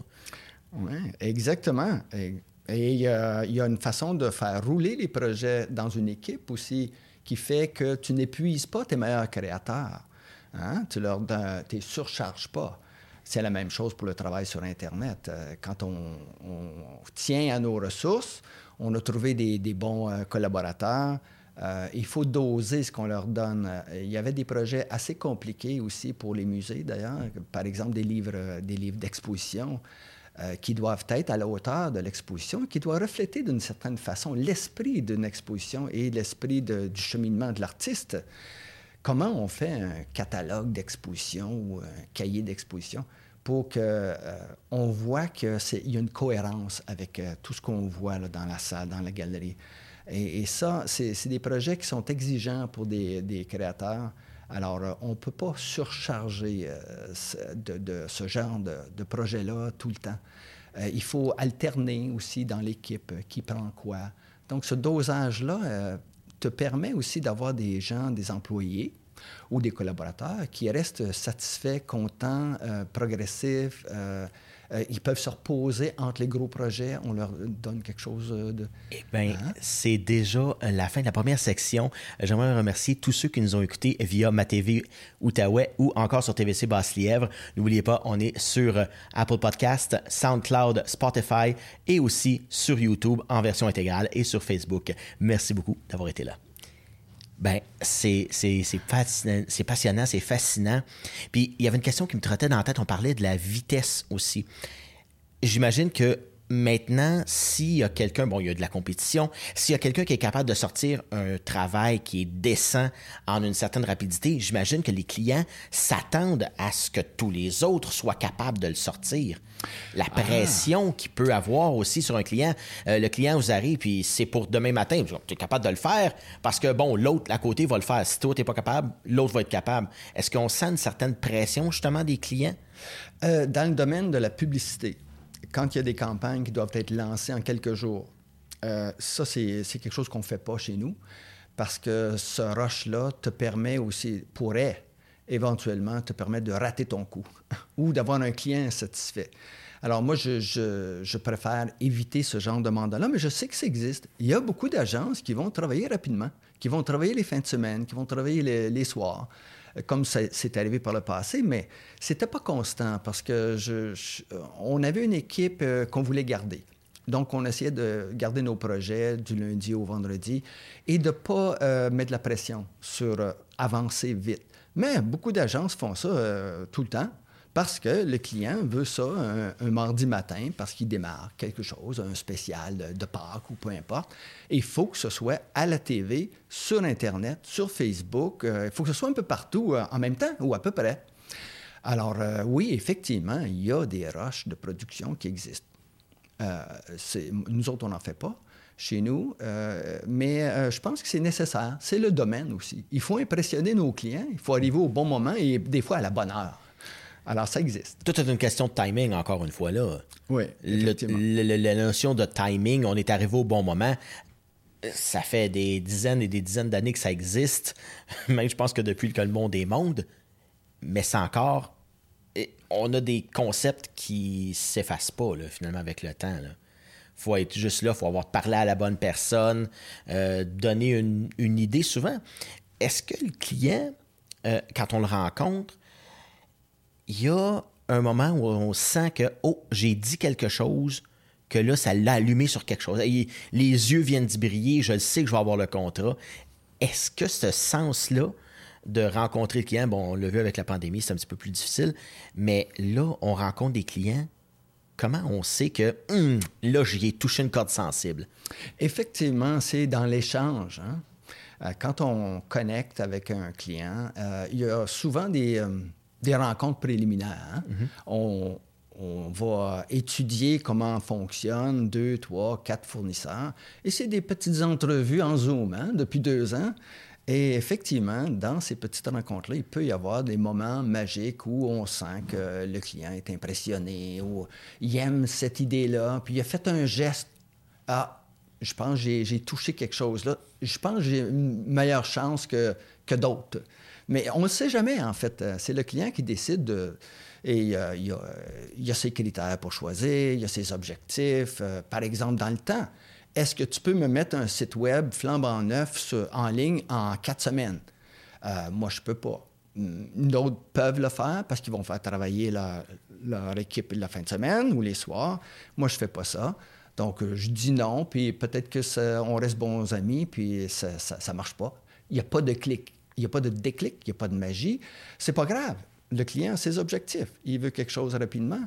Oui, exactement. Et, il y, a, une façon de faire rouler les projets dans une équipe aussi qui fait que tu n'épuises pas tes meilleurs créateurs. Hein? Tu leur tu surcharges pas. C'est la même chose pour le travail sur Internet. Euh, quand on, tient à nos ressources, on a trouvé des, bons euh, collaborateurs. Euh, il faut doser ce qu'on leur donne. Il y avait des projets assez compliqués aussi pour les musées, d'ailleurs. Par exemple, des livres, des livres d'exposition. Euh, qui doivent être à la hauteur de l'exposition, qui doivent refléter d'une certaine façon l'esprit d'une exposition et l'esprit du cheminement de l'artiste. Comment on fait un catalogue d'exposition ou un cahier d'exposition pour qu'on euh, voit qu'il y a une cohérence avec euh, tout ce qu'on voit dans la salle, dans la galerie? Et, ça, c'est des projets qui sont exigeants pour des créateurs. Alors, euh, on ne peut pas surcharger euh, de, ce genre de, projet-là tout le temps. Euh, il faut alterner aussi dans l'équipe qui prend quoi. Donc, ce dosage-là te permet aussi d'avoir des gens, des employés ou des collaborateurs qui restent satisfaits, contents, progressifs, ils peuvent se reposer entre les gros projets. On leur donne quelque chose de. Eh bien, hein? c'est déjà euh, la fin de la première section. J'aimerais remercier tous ceux qui nous ont écoutés via ma TV Outaouais ou encore sur TVC Basse-Lièvre. N'oubliez pas, on est sur euh, Apple Podcast, SoundCloud, Spotify et aussi sur YouTube en version intégrale et sur Facebook. Merci beaucoup d'avoir été là. Ben, c'est passionnant, c'est fascinant. Puis il y avait une question qui me trottait dans la tête, on parlait de la vitesse aussi. J'imagine que Maintenant, s'il y a quelqu'un, bon, il y a de la compétition, s'il y a quelqu'un qui est capable de sortir un travail qui est décent en une certaine rapidité, j'imagine que les clients s'attendent à ce que tous les autres soient capables de le sortir. La ah. pression qu'il peut avoir aussi sur un client, euh, le client vous arrive, puis c'est pour demain matin, tu es capable de le faire parce que, bon, l'autre à côté va le faire. Si toi, tu n'es pas capable, l'autre va être capable. Est-ce qu'on sent une certaine pression justement des clients? Euh, dans le domaine de la publicité, quand il y a des campagnes qui doivent être lancées en quelques jours, euh, ça, c'est quelque chose qu'on ne fait pas chez nous parce que ce rush-là te permet aussi, pourrait éventuellement te permettre de rater ton coup <laughs> ou d'avoir un client insatisfait. Alors moi, je, préfère éviter ce genre de mandat-là, mais je sais que ça existe. Il y a beaucoup d'agences qui vont travailler rapidement, qui vont travailler les fins de semaine, qui vont travailler les soirs comme c'est arrivé par le passé, mais c'était pas constant parce que on avait une équipe euh, qu'on voulait garder. Donc, on essayait de garder nos projets du lundi au vendredi et de ne pas euh, mettre la pression sur euh, avancer vite. Mais beaucoup d'agences font ça tout le temps parce que le client veut ça un, mardi matin parce qu'il démarre quelque chose, un spécial de, Pâques ou peu importe. il faut que ce soit à la TV, sur Internet, sur Facebook. Euh, il faut que ce soit un peu partout euh, en même temps ou à peu près. Alors euh, oui, effectivement, il y a des rushs de production qui existent. nous autres, on n'en fait pas chez nous, mais je pense que c'est nécessaire. C'est le domaine aussi. Il faut impressionner nos clients, il faut arriver au bon moment et des fois à la bonne heure. Alors, ça existe. Tout est une question de timing, encore une fois, là. Oui. la notion de timing, on est arrivé au bon moment. ça fait des dizaines et des dizaines d'années que ça existe, <laughs> même je pense que depuis que le monde est monde, mais c'est encore. On a des concepts qui s'effacent pas, finalement, avec le temps. Il faut être juste là, il faut avoir parlé à la bonne personne, euh, donner une, idée souvent. Est-ce que le client, euh, quand on le rencontre, il y a un moment où on sent que, oh, j'ai dit quelque chose, que là, ça l'a allumé sur quelque chose. les yeux viennent d'y briller, je sais que je vais avoir le contrat. Est-ce que ce sens-là de rencontrer le client, bon, on l'a vu avec la pandémie, c'est un petit peu plus difficile, mais là, on rencontre des clients. Comment on sait que hum, là, j'y ai touché une corde sensible? Effectivement, c'est dans l'échange. Hein. Euh, quand on connecte avec un client, euh, il y a souvent des, euh, des rencontres préliminaires. Hein. Mm-hmm. on, on va étudier comment fonctionnent deux, trois, quatre fournisseurs. Et c'est des petites entrevues en Zoom hein, depuis deux ans. Et effectivement, dans ces petites rencontres-là, il peut y avoir des moments magiques où on sent que le client est impressionné ou il aime cette idée-là, puis il a fait un geste. Ah, je pense que j'ai touché quelque chose là. Je pense que j'ai une meilleure chance que, que d'autres. Mais on ne sait jamais, en fait. C'est le client qui décide de et euh, il, y a, ses critères pour choisir, il y a ses objectifs. Euh, par exemple, dans le temps, est-ce que tu peux me mettre un site web flambant neuf en ligne en quatre semaines? Euh, moi, je ne peux pas. Hmm, d'autres peuvent le faire parce qu'ils vont faire travailler leur, équipe la fin de semaine ou les soirs. Moi, je ne fais pas ça. Donc, je dis non, puis peut-être que on reste bons amis, puis ça ne marche pas. Il n'y a pas de clic, il n'y a pas de déclic, il n'y a pas de magie. C'est pas grave le client a ses objectifs. Il veut quelque chose rapidement.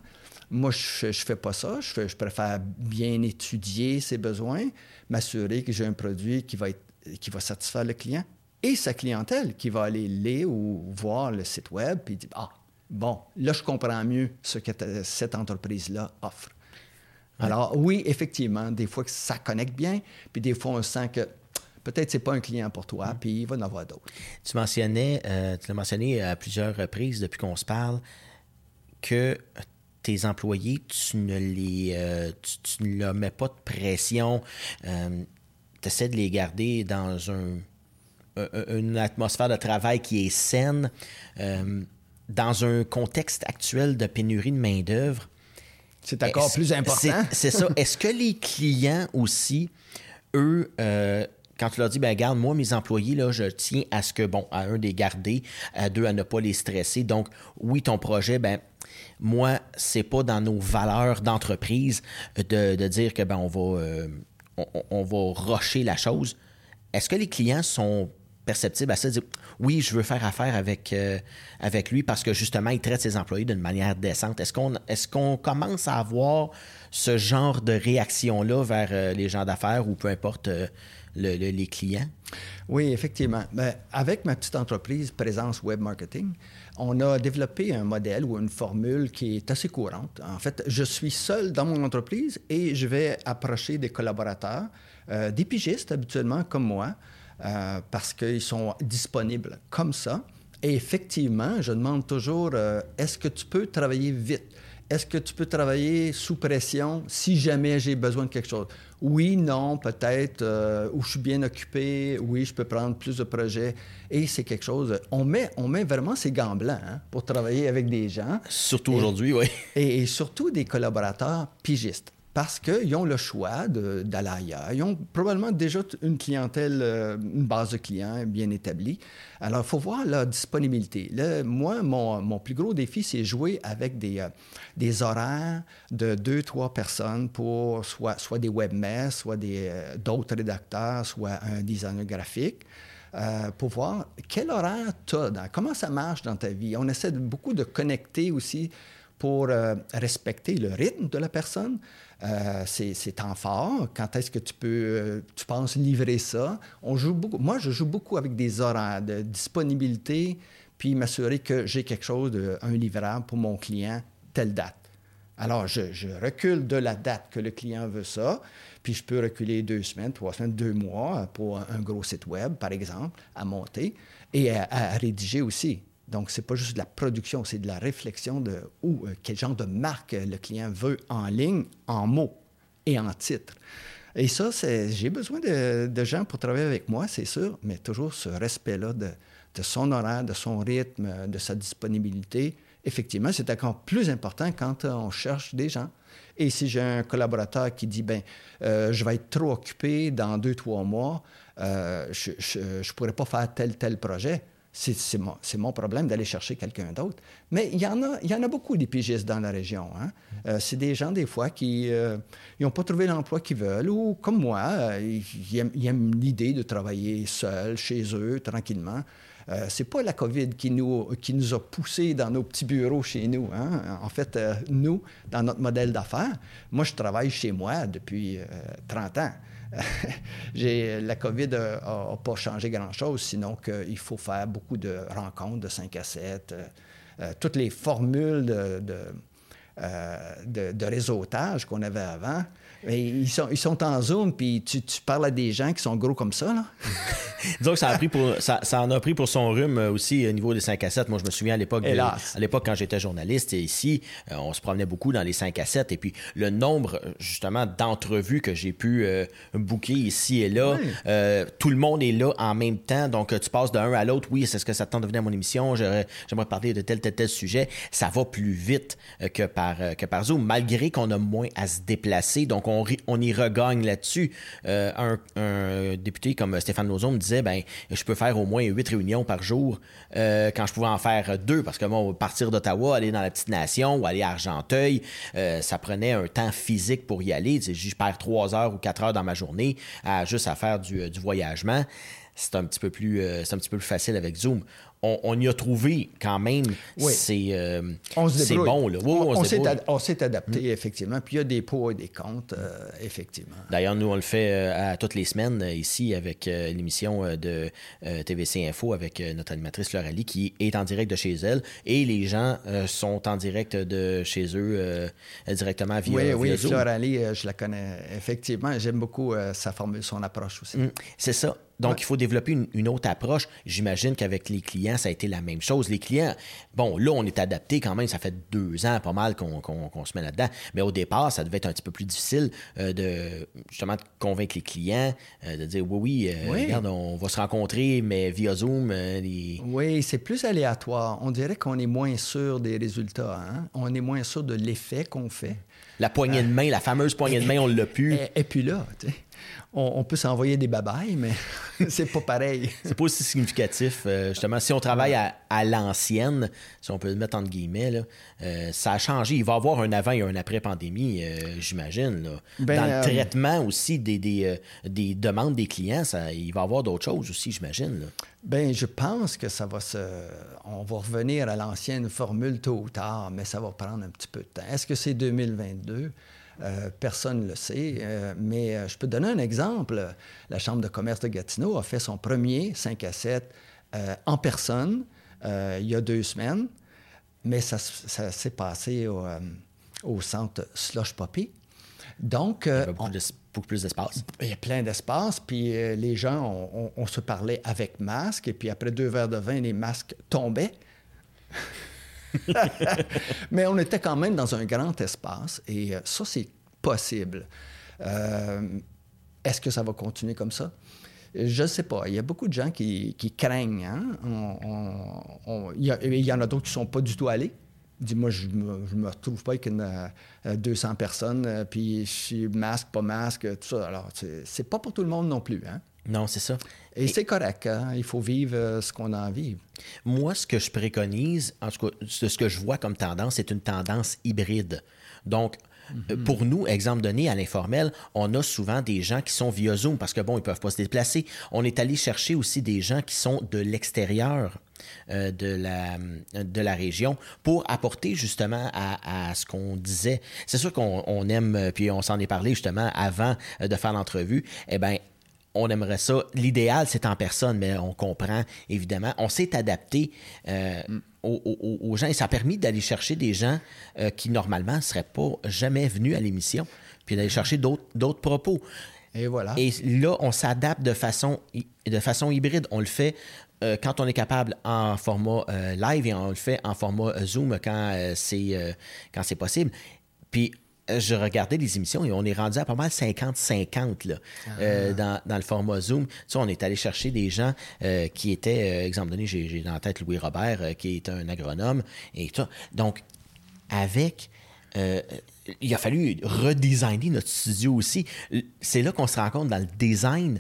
Moi, je ne fais pas ça. Je, je, préfère bien étudier ses besoins, m'assurer que j'ai un produit qui va, être, qui va satisfaire le client et sa clientèle qui va aller lire ou voir le site web et dire Ah, bon, là, je comprends mieux ce que cette entreprise-là offre. Alors, oui, effectivement, des fois que ça connecte bien, puis des fois, on sent que peut-être c'est pas un client pour toi, mm. puis il va en avoir d'autres. Tu mentionnais, euh, tu l'as mentionné à plusieurs reprises depuis qu'on se parle, que tes employés, tu ne les euh, tu, ne leur mets pas de pression. Euh, tu essaies de les garder dans un, une atmosphère de travail qui est saine. dans un contexte actuel de pénurie de main-d'œuvre. C'est encore plus important. C'est ça. <laughs> Est-ce que les clients aussi, eux, quand tu leur dis, ben garde, moi, mes employés, là, je tiens à ce que, bon, à un, des garder, à deux, à ne pas les stresser. Donc, oui, ton projet, ben moi, c'est pas dans nos valeurs d'entreprise de, dire que, ben, on va, euh, on, va rusher la chose. Est-ce que les clients sont perceptibles à ça, dire oui, je veux faire affaire avec, euh, avec lui parce que justement, il traite ses employés d'une manière décente. Est-ce qu'on est commence à avoir ce genre de réaction-là vers euh, les gens d'affaires ou peu importe les clients? Oui, effectivement. Ben, avec ma petite entreprise Présence Web Marketing, on a développé un modèle ou une formule qui est assez courante. En fait, je suis seul dans mon entreprise et je vais approcher des collaborateurs, euh, des pigistes habituellement comme moi, euh, parce qu'ils sont disponibles comme ça. Et effectivement, je demande toujours, euh, est-ce que tu peux travailler vite? Est-ce que tu peux travailler sous pression si jamais j'ai besoin de quelque chose? Oui, non, peut-être, euh, ou je suis bien occupé, oui, je peux prendre plus de projets. Et c'est quelque chose, on met, on met vraiment ses gants blancs hein, pour travailler avec des gens. Surtout aujourd'hui, oui. et, surtout des collaborateurs pigistes parce qu'ils ont le choix d'aller ailleurs. Ils ont probablement déjà une clientèle, euh, une base de clients bien établie. Alors, il faut voir la disponibilité. moi, mon, plus gros défi, c'est jouer avec des, euh, des horaires de deux, trois personnes pour soit, soit des webmasters, soit euh, d'autres rédacteurs, soit un designer graphique. pour voir quel horaire tu as, comment ça marche dans ta vie. On essaie beaucoup de connecter aussi pour respecter le rythme de la personne, euh, c'est temps fort. Quand est-ce que tu peux, euh, tu penses livrer ça? Moi, je joue beaucoup avec des horaires de disponibilité, puis m'assurer que j'ai quelque chose, un livrable pour mon client, telle date. Alors, je, recule de la date que le client veut ça, puis je peux reculer deux semaines, trois semaines, deux mois pour un, gros site web, par exemple, à monter et à rédiger aussi. Donc, ce n'est pas juste de la production, c'est de la réflexion de où, euh, quel genre de marque le client veut en ligne, en mots et en titre. Et ça, j'ai besoin de, gens pour travailler avec moi, c'est sûr, mais toujours ce respect-là de, son horaire, de son rythme, de sa disponibilité. Effectivement, c'est encore plus important quand on cherche des gens. Et si j'ai un collaborateur qui dit, ben, euh, je vais être trop occupé dans deux, trois mois, euh, je ne pourrais pas faire tel, tel projet, c'est mon, problème d'aller chercher quelqu'un d'autre. Mais il y, en a, il y en a beaucoup des pigistes dans la région. Hein. Euh, c'est des gens, des fois, qui n'ont pas trouvé l'emploi qu'ils veulent ou, comme moi, ils aiment l'idée de travailler seul, chez eux, tranquillement. Euh, c'est pas la COVID qui nous, qui nous a poussés dans nos petits bureaux chez nous. Hein. En fait, euh, nous, dans notre modèle d'affaires, moi, je travaille chez moi depuis 30 euh, ans. <laughs> La COVID n'a pas changé grand-chose, sinon qu'il faut faire beaucoup de rencontres de 5 à 7, toutes les formules de, de, de réseautage qu'on avait avant ils, sont, ils sont en Zoom, puis tu, tu, parles à des gens qui sont gros comme ça, là. <laughs> Disons que ça, a pris pour, ça, ça, en a pris pour son rhume euh, aussi au niveau des 5 à 7. Moi, je me souviens à l'époque, à l'époque quand j'étais journaliste ici, euh, on se promenait beaucoup dans les 5 à 7. Et puis, le nombre, justement, d'entrevues que j'ai pu euh, booker ici et là, tout le monde est là en même temps. Donc, tu passes d'un à l'autre. Oui, c'est ce que ça tente de venir à mon émission. J'aimerais parler de tel, tel, tel sujet. Ça va plus vite que par, que par Zoom, malgré qu'on a moins à se déplacer. Donc, on, y regagne là-dessus. Euh, un, député comme Stéphane Lozon me disait, ben, je peux faire au moins huit réunions par jour euh, quand je pouvais en faire deux, parce que moi, partir d'Ottawa, aller dans la petite nation ou aller à Argenteuil, euh, ça prenait un temps physique pour y aller. Je perds trois heures ou quatre heures dans ma journée juste à faire du, voyagement c'est un petit peu plus facile avec Zoom on, y a trouvé quand même. C'est euh, bon. Là. on, s'est adapté, mm. effectivement. Puis il y a des pots et des comptes, euh, effectivement. D'ailleurs, nous, on le fait euh, à toutes les semaines ici avec l'émission de TVC Info avec notre animatrice Floralie qui est en direct de chez elle. Et les gens sont en direct de chez eux directement via, oui, oui, Zoom. Floralie, je la connais effectivement. J'aime beaucoup sa formule, son approche aussi. Mm. C'est ça. Donc, il faut développer une, autre approche. J'imagine qu'avec les clients, ça a été la même chose. Les clients, bon, là, on est adapté quand même. Ça fait deux ans, pas mal, qu'on se met là-dedans. Mais au départ, ça devait être un petit peu plus difficile euh, de justement de convaincre les clients, euh, de dire oui, euh, oui, regarde, on va se rencontrer, mais via Zoom. Oui, c'est plus aléatoire. On dirait qu'on est moins sûr des résultats. Hein. On est moins sûr de l'effet qu'on fait. La poignée de main, la fameuse poignée de main, on l'a pu. Et, puis là, tu sais on, peut s'envoyer des babayes, mais <laughs> c'est pas pareil. c'est pas aussi significatif. Euh, justement, si on travaille à, l'ancienne, si on peut le mettre entre guillemets, euh, ça a changé. Il va y avoir un avant et un après pandémie, euh, j'imagine. Ben, Dans le traitement aussi des, des, demandes des clients, ça, il va y avoir d'autres choses aussi, j'imagine. Ben, je pense que ça va se. On va revenir à l'ancienne formule tôt ou tard, mais ça va prendre un petit peu de temps. Est-ce que c'est 2022? Euh, personne ne le sait. Euh, mais euh, je peux donner un exemple. La Chambre de commerce de Gatineau a fait son premier 5 à 7 en personne il y a deux semaines, mais ça, s'est passé au, centre Slush Poppy. Donc, il y a beaucoup, plus d'espace. Il y a plein d'espace, puis les gens, on, se parlait avec masque, et puis après deux verres de vin, les masques tombaient. <laughs> Mais on était quand même dans un grand espace et euh, ça, c'est possible. Euh, est-ce que ça va continuer comme ça? Je ne sais pas. Il y a beaucoup de gens qui, craignent. Hein? il, y en a d'autres qui ne sont pas du tout allés. Dis-moi, je ne me, retrouve pas avec une, 200 euh, personnes, puis je suis masque, pas masque, tout ça. Alors, c'est pas pour tout le monde non plus. Hein? Non, c'est ça. Et, c'est correct. Hein? Il faut vivre euh, ce qu'on a envie. Moi, ce que je préconise, en tout cas, ce que je vois comme tendance, c'est une tendance hybride. Donc, euh, mhm. Pour nous, exemple donné, à l'informel, on a souvent des gens qui sont via Zoom parce que, bon, ils ne peuvent pas se déplacer. On est allé chercher aussi des gens qui sont de l'extérieur euh, de, la, de la région pour apporter justement à, ce qu'on disait. C'est sûr qu'on aime, puis on s'en est parlé justement avant de faire l'entrevue, eh bien, on aimerait ça. L'idéal, c'est en personne, mais on comprend, évidemment. On s'est adapté euh, aux, gens et ça a permis d'aller chercher des gens euh, qui, normalement, ne seraient pas jamais venus à l'émission, puis d'aller chercher d'autres propos. Et voilà. Et là, on s'adapte de façon, de façon hybride. On le fait euh, quand on est capable en format live et on le fait en format Zoom quand c'est quand c'est possible. Puis je regardais les émissions et on est rendu à pas mal 50-50 euh, dans, dans, le format Zoom. Tu sais, on est allé chercher des gens euh, qui étaient, exemple donné, j'ai dans la tête Louis Robert, qui est un agronome et tout. Donc, avec il a fallu redesigner notre studio aussi. C'est là qu'on se rend compte dans le design,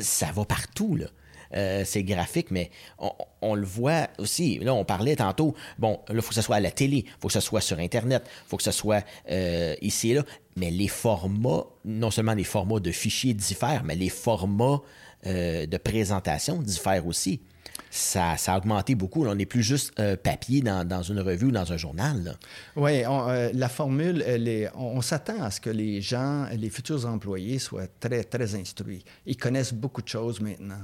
ça va partout. Là. Euh, c'est graphique, mais on, le voit aussi. Là, on parlait tantôt, bon, là, il faut que ce soit à la télé, il faut que ce soit sur Internet, il faut que ce soit euh, ici et là. Mais les formats, non seulement les formats de fichiers diffèrent, mais les formats euh, de présentation diffèrent aussi. Ça, ça, a augmenté beaucoup. on n'est plus juste papier dans, une revue ou dans un journal. Oui, la formule, on s'attend à ce que les gens, les futurs employés soient très, très instruits. Ils connaissent beaucoup de choses maintenant.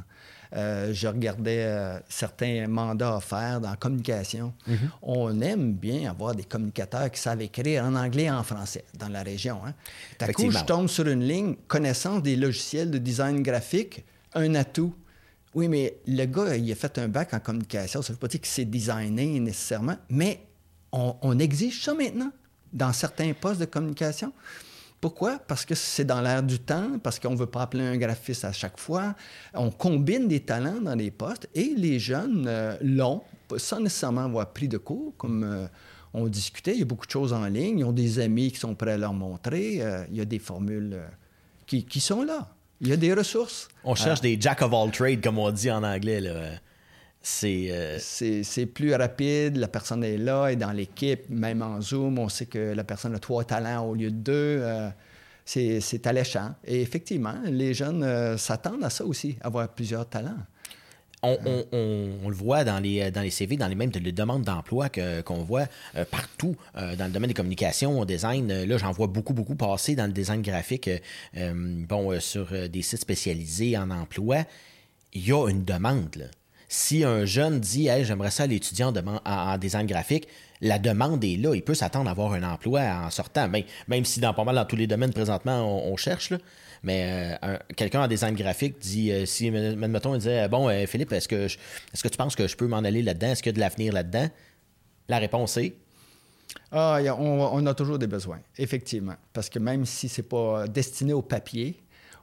Euh, je regardais euh, certains mandats à faire dans la communication. Mhm. On aime bien avoir des communicateurs qui savent écrire en anglais et en français dans la région. Hein. D'un coup, je tombe sur une ligne, connaissance des logiciels de design graphique, un atout. Oui, mais le gars, il a fait un bac en communication. Ça ne veut pas dire qu'il s'est designé nécessairement, mais on exige ça maintenant dans certains postes de communication. Pourquoi? Parce que c'est dans l'air du temps, parce qu'on ne veut pas appeler un graphiste à chaque fois. On combine des talents dans les postes et les jeunes euh, l'ont, sans nécessairement avoir pris de cours, comme euh, on discutait. Il y a beaucoup de choses en ligne. Ils ont des amis qui sont prêts à leur montrer. Euh, il y a des formules qui, qui, sont là. Il y a des ressources. On cherche des jack of all trades, comme on dit en anglais. Là. Euh, c'est plus rapide, la personne est là, est dans l'équipe, même en Zoom, on sait que la personne a trois talents au lieu de deux. Euh, c'est alléchant. Et effectivement, les jeunes euh, s'attendent à ça aussi, avoir plusieurs talents. On, le voit dans les, dans les CV, dans les mêmes les demandes d'emploi qu'on voit partout dans le domaine des communications, au design. là, j'en vois beaucoup, beaucoup passer dans le design graphique, bon, sur des sites spécialisés en emploi. Il y a une demande. Là si un jeune dit hey, j'aimerais ça l'étudier en, en, design graphique, la demande est là. Il peut s'attendre à avoir un emploi en sortant, même, même si dans pas mal dans tous les domaines présentement on, cherche. Mais euh, quelqu'un en design graphique dit euh, si, mettons, il disait Bon, euh, Philippe, est-ce que, est-ce que tu penses que je peux m'en aller là-dedans? Est-ce qu'il y a de l'avenir là-dedans? La réponse est ah, on, on, a toujours des besoins, effectivement. Parce que même si ce n'est pas destiné au papier,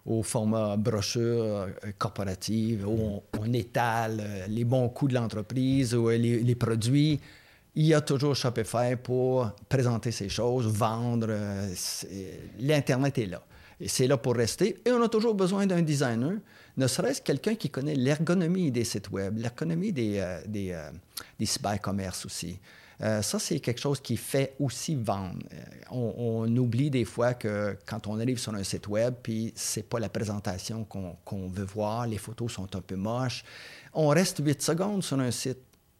au format brochure euh, corporative, où on, étale euh, les bons coûts de l'entreprise ou les, produits. Il y a toujours Shopify pour présenter ces choses, vendre. Euh, L'Internet est là. Et c'est là pour rester. Et on a toujours besoin d'un designer, ne serait-ce quelqu'un qui connaît l'ergonomie des sites web, l'ergonomie des, des, des cybercommerces aussi. Euh, ça, c'est quelque chose qui fait aussi vendre. Euh, on, oublie des fois que quand on arrive sur un site web, puis c'est pas la présentation qu'on veut voir, les photos sont un peu moches, on reste 8 secondes sur un site.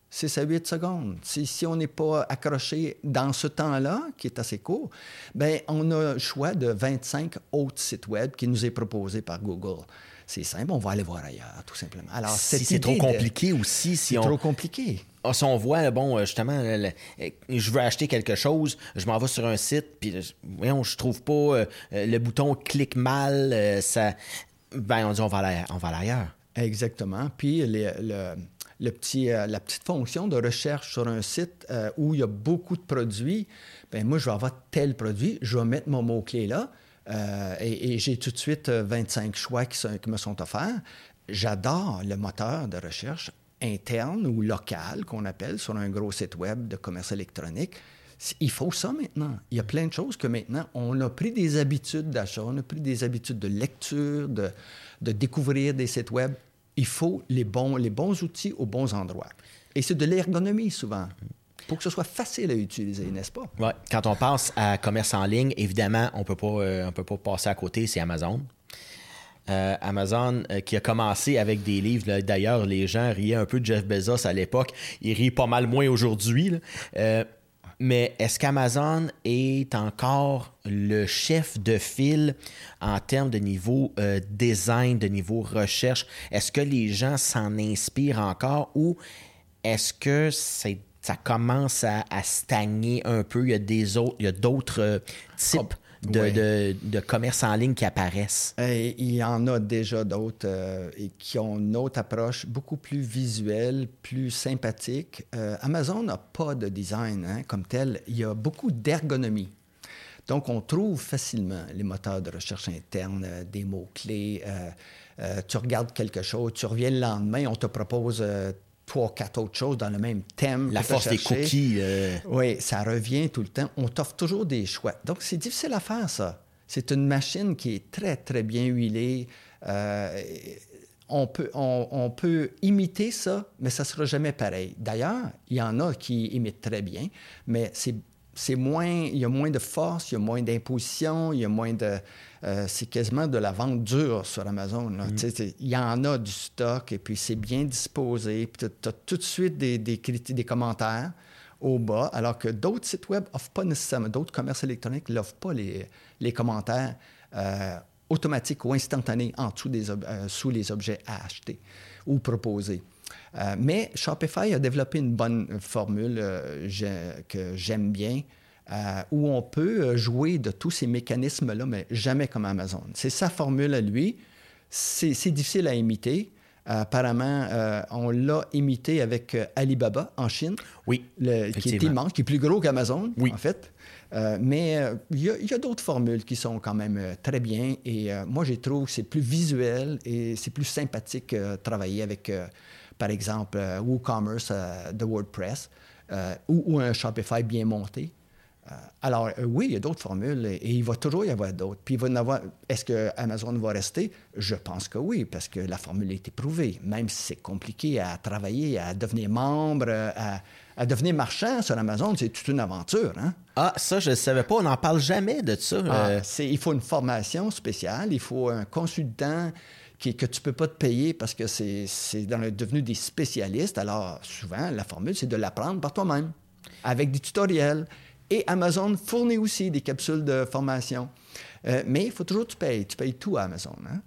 C'est à 8 secondes. Si, si on n'est pas accroché dans ce temps-là, qui est assez court, ben on a le choix de 25 autres sites web qui nous est proposé par Google c'est simple, on va aller voir ailleurs, tout simplement. Alors, si c'est trop compliqué aussi, si on... trop compliqué. Ah, si on voit, bon, euh, justement, je veux acheter quelque chose, je m'en vais sur un site, puis, voyons, je trouve pas euh, le bouton clique mal, ça... Ben, on dit, on va aller, on va ailleurs. Exactement. Puis, le, petit, euh, la petite fonction de recherche sur un site où il y a beaucoup de produits, ben moi, je vais avoir tel produit, je vais mettre mon mot-clé là, euh, et, j'ai tout de suite 25 euh, choix qui, me sont offerts. J'adore le moteur de recherche interne ou local qu'on appelle sur un gros site web de commerce électronique. Il faut ça maintenant. Il y a plein de choses que maintenant, on a pris des habitudes d'achat, on a pris des habitudes de lecture, de, de découvrir des sites web. Il faut les bons, les bons outils aux bons endroits. Et c'est de l'ergonomie souvent pour que ce soit facile à utiliser, n'est-ce pas? Oui. Quand on passe à commerce en ligne, évidemment, on euh, peut pas passer à côté, c'est Amazon. Euh, Amazon euh, qui a commencé avec des livres. D'ailleurs, les gens riaient un peu de Jeff Bezos à l'époque. Ils rient pas mal moins aujourd'hui. mais est-ce qu'Amazon est encore le chef de file en termes de niveau design, de niveau recherche? Est-ce que les gens s'en inspirent encore ou est-ce que c'est ça commence à, stagner un peu. Il y a des autres, il y a d'autres euh, types de, commerce en ligne qui apparaissent. il y en a déjà d'autres euh, qui ont une autre approche beaucoup plus visuelle, plus sympathique. Euh, Amazon n'a pas de design hein, comme tel. Il y a beaucoup d'ergonomie. Donc, on trouve facilement les moteurs de recherche interne, euh, des mots-clés. Euh, euh, tu regardes quelque chose, tu reviens le lendemain, on te propose trois, quatre autres choses dans le même thème. La force des cookies. Oui, ça revient tout le temps. On t'offre toujours des choix. Donc, c'est difficile à faire, ça. C'est une machine qui est très, très bien huilée. on, peut, on, peut imiter ça, mais ça ne sera jamais pareil. D'ailleurs, il y en a qui imitent très bien, mais c'est c'est moins, il y a moins de force, il y a moins d'imposition, il y a moins de, euh, c'est quasiment de la vente dure sur Amazon. Mm-hmm. Il y en a du stock et puis c'est bien disposé. Puis tu as, tout de suite des, des, des, commentaires au bas, alors que d'autres sites web n'offrent pas nécessairement, d'autres commerces électroniques n'offrent pas les, les commentaires euh, automatiques ou instantanés en dessous des, euh, sous les objets à acheter ou proposer. Euh, mais Shopify a développé une bonne formule euh, que j'aime bien, euh, où on peut jouer de tous ces mécanismes-là, mais jamais comme Amazon. C'est sa formule à lui. C'est difficile à imiter. apparemment, on l'a imité avec Alibaba en Chine. Oui. qui est immense, qui est plus gros qu'Amazon, en fait. mais il y a, d'autres formules qui sont quand même très bien. Et moi, je trouve que c'est plus visuel et c'est plus sympathique de travailler avec par exemple, euh, WooCommerce euh, de WordPress euh, ou, un Shopify bien monté. alors, oui, il y a d'autres formules et, il va toujours y avoir d'autres. Puis, il va avoir. Est-ce que Amazon va rester? Je pense que oui, parce que la formule a été prouvée. Même si c'est compliqué à travailler, à devenir membre, à, devenir marchand sur Amazon, c'est toute une aventure. Hein? Ah, ça, je ne savais pas. On n'en parle jamais de ça. Ah, il faut une formation spéciale, il faut un consultant que tu ne peux pas te payer parce que c'est devenu des spécialistes. Alors, souvent, la formule, c'est de l'apprendre par toi-même, avec des tutoriels. Et Amazon fournit aussi des capsules de formation. Euh, mais il faut toujours que tu payes. Tu payes tout à Amazon. Hein?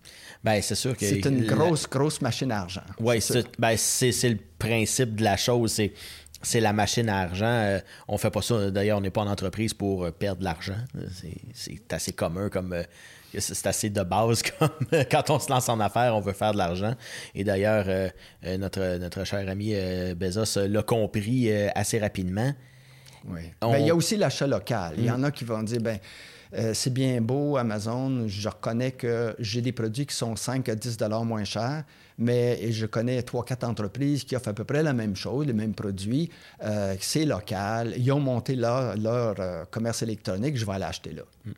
Bien, c'est sûr que. C'est une grosse, grosse machine à argent. Oui, ben, c'est le principe de la chose. C'est la machine à argent. Euh, on fait pas ça. D'ailleurs, on n'est pas en entreprise pour euh, perdre de l'argent. C'est assez commun comme, c'est assez de base <laughs> comme quand on se lance en affaires, on veut faire de l'argent. Et d'ailleurs, euh, euh, notre, notre cher ami euh, Bezos l'a compris assez rapidement. Oui. Ben, il y a aussi l'achat local. Il y en a qui vont dire, ben c'est bien beau, Amazon, je reconnais que j'ai des produits qui sont 5 à 10 dollars moins chers, mais je connais trois, quatre entreprises qui offrent à peu près la même chose, les mêmes produits. c'est local. Ils ont monté leur, leur commerce électronique, je vais aller acheter là. Hmm.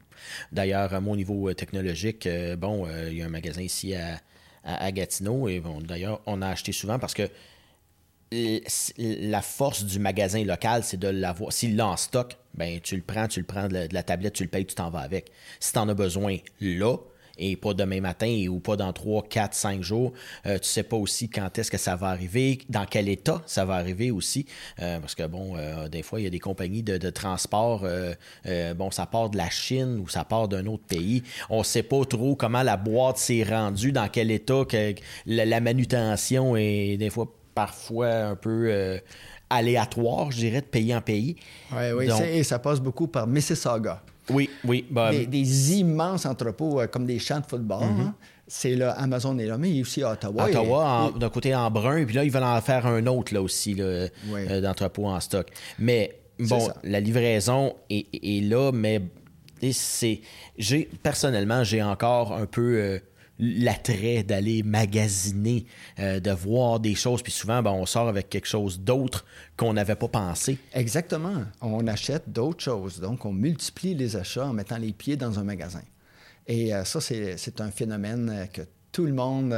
D'ailleurs, à mon niveau euh, technologique, euh, bon, euh, il y a un magasin ici à, Gatineau et d'ailleurs, on a acheté souvent parce que la force du magasin local, c'est de l'avoir. S'il l'a en stock, ben tu le prends, tu le prends de la, tablette, tu le payes, tu t'en vas avec. Si tu en as besoin là, et pas demain matin ou pas dans 3, 4, 5 jours. Euh, tu sais pas aussi quand est-ce que ça va arriver, dans quel état ça va arriver aussi. Euh, parce que, bon, euh, des fois, il y a des compagnies de, transport, bon, ça part de la Chine ou ça part d'un autre pays. On sait pas trop comment la boîte s'est rendue, dans quel état, que la, manutention est des fois parfois un peu aléatoire, je dirais, de pays en pays. Oui, oui, et ça passe beaucoup par Mississauga. Oui, oui. Bah, des, immenses entrepôts euh, comme des champs de football. Mhm. Hein. C'est là, Amazon est là, mais il y a aussi Ottawa. Ottawa, d'un côté en brun, puis là, ils veulent en faire un autre là aussi, là, euh, d'entrepôt en stock. Mais bon, la livraison est, là, mais c'est. J'ai personnellement, j'ai encore un peu. Euh, l'attrait d'aller magasiner, euh, de voir des choses, puis souvent, ben, on sort avec quelque chose d'autre qu'on n'avait pas pensé. Exactement. On achète d'autres choses. Donc, on multiplie les achats en mettant les pieds dans un magasin. Et euh, ça, c'est un phénomène euh, que tout le monde...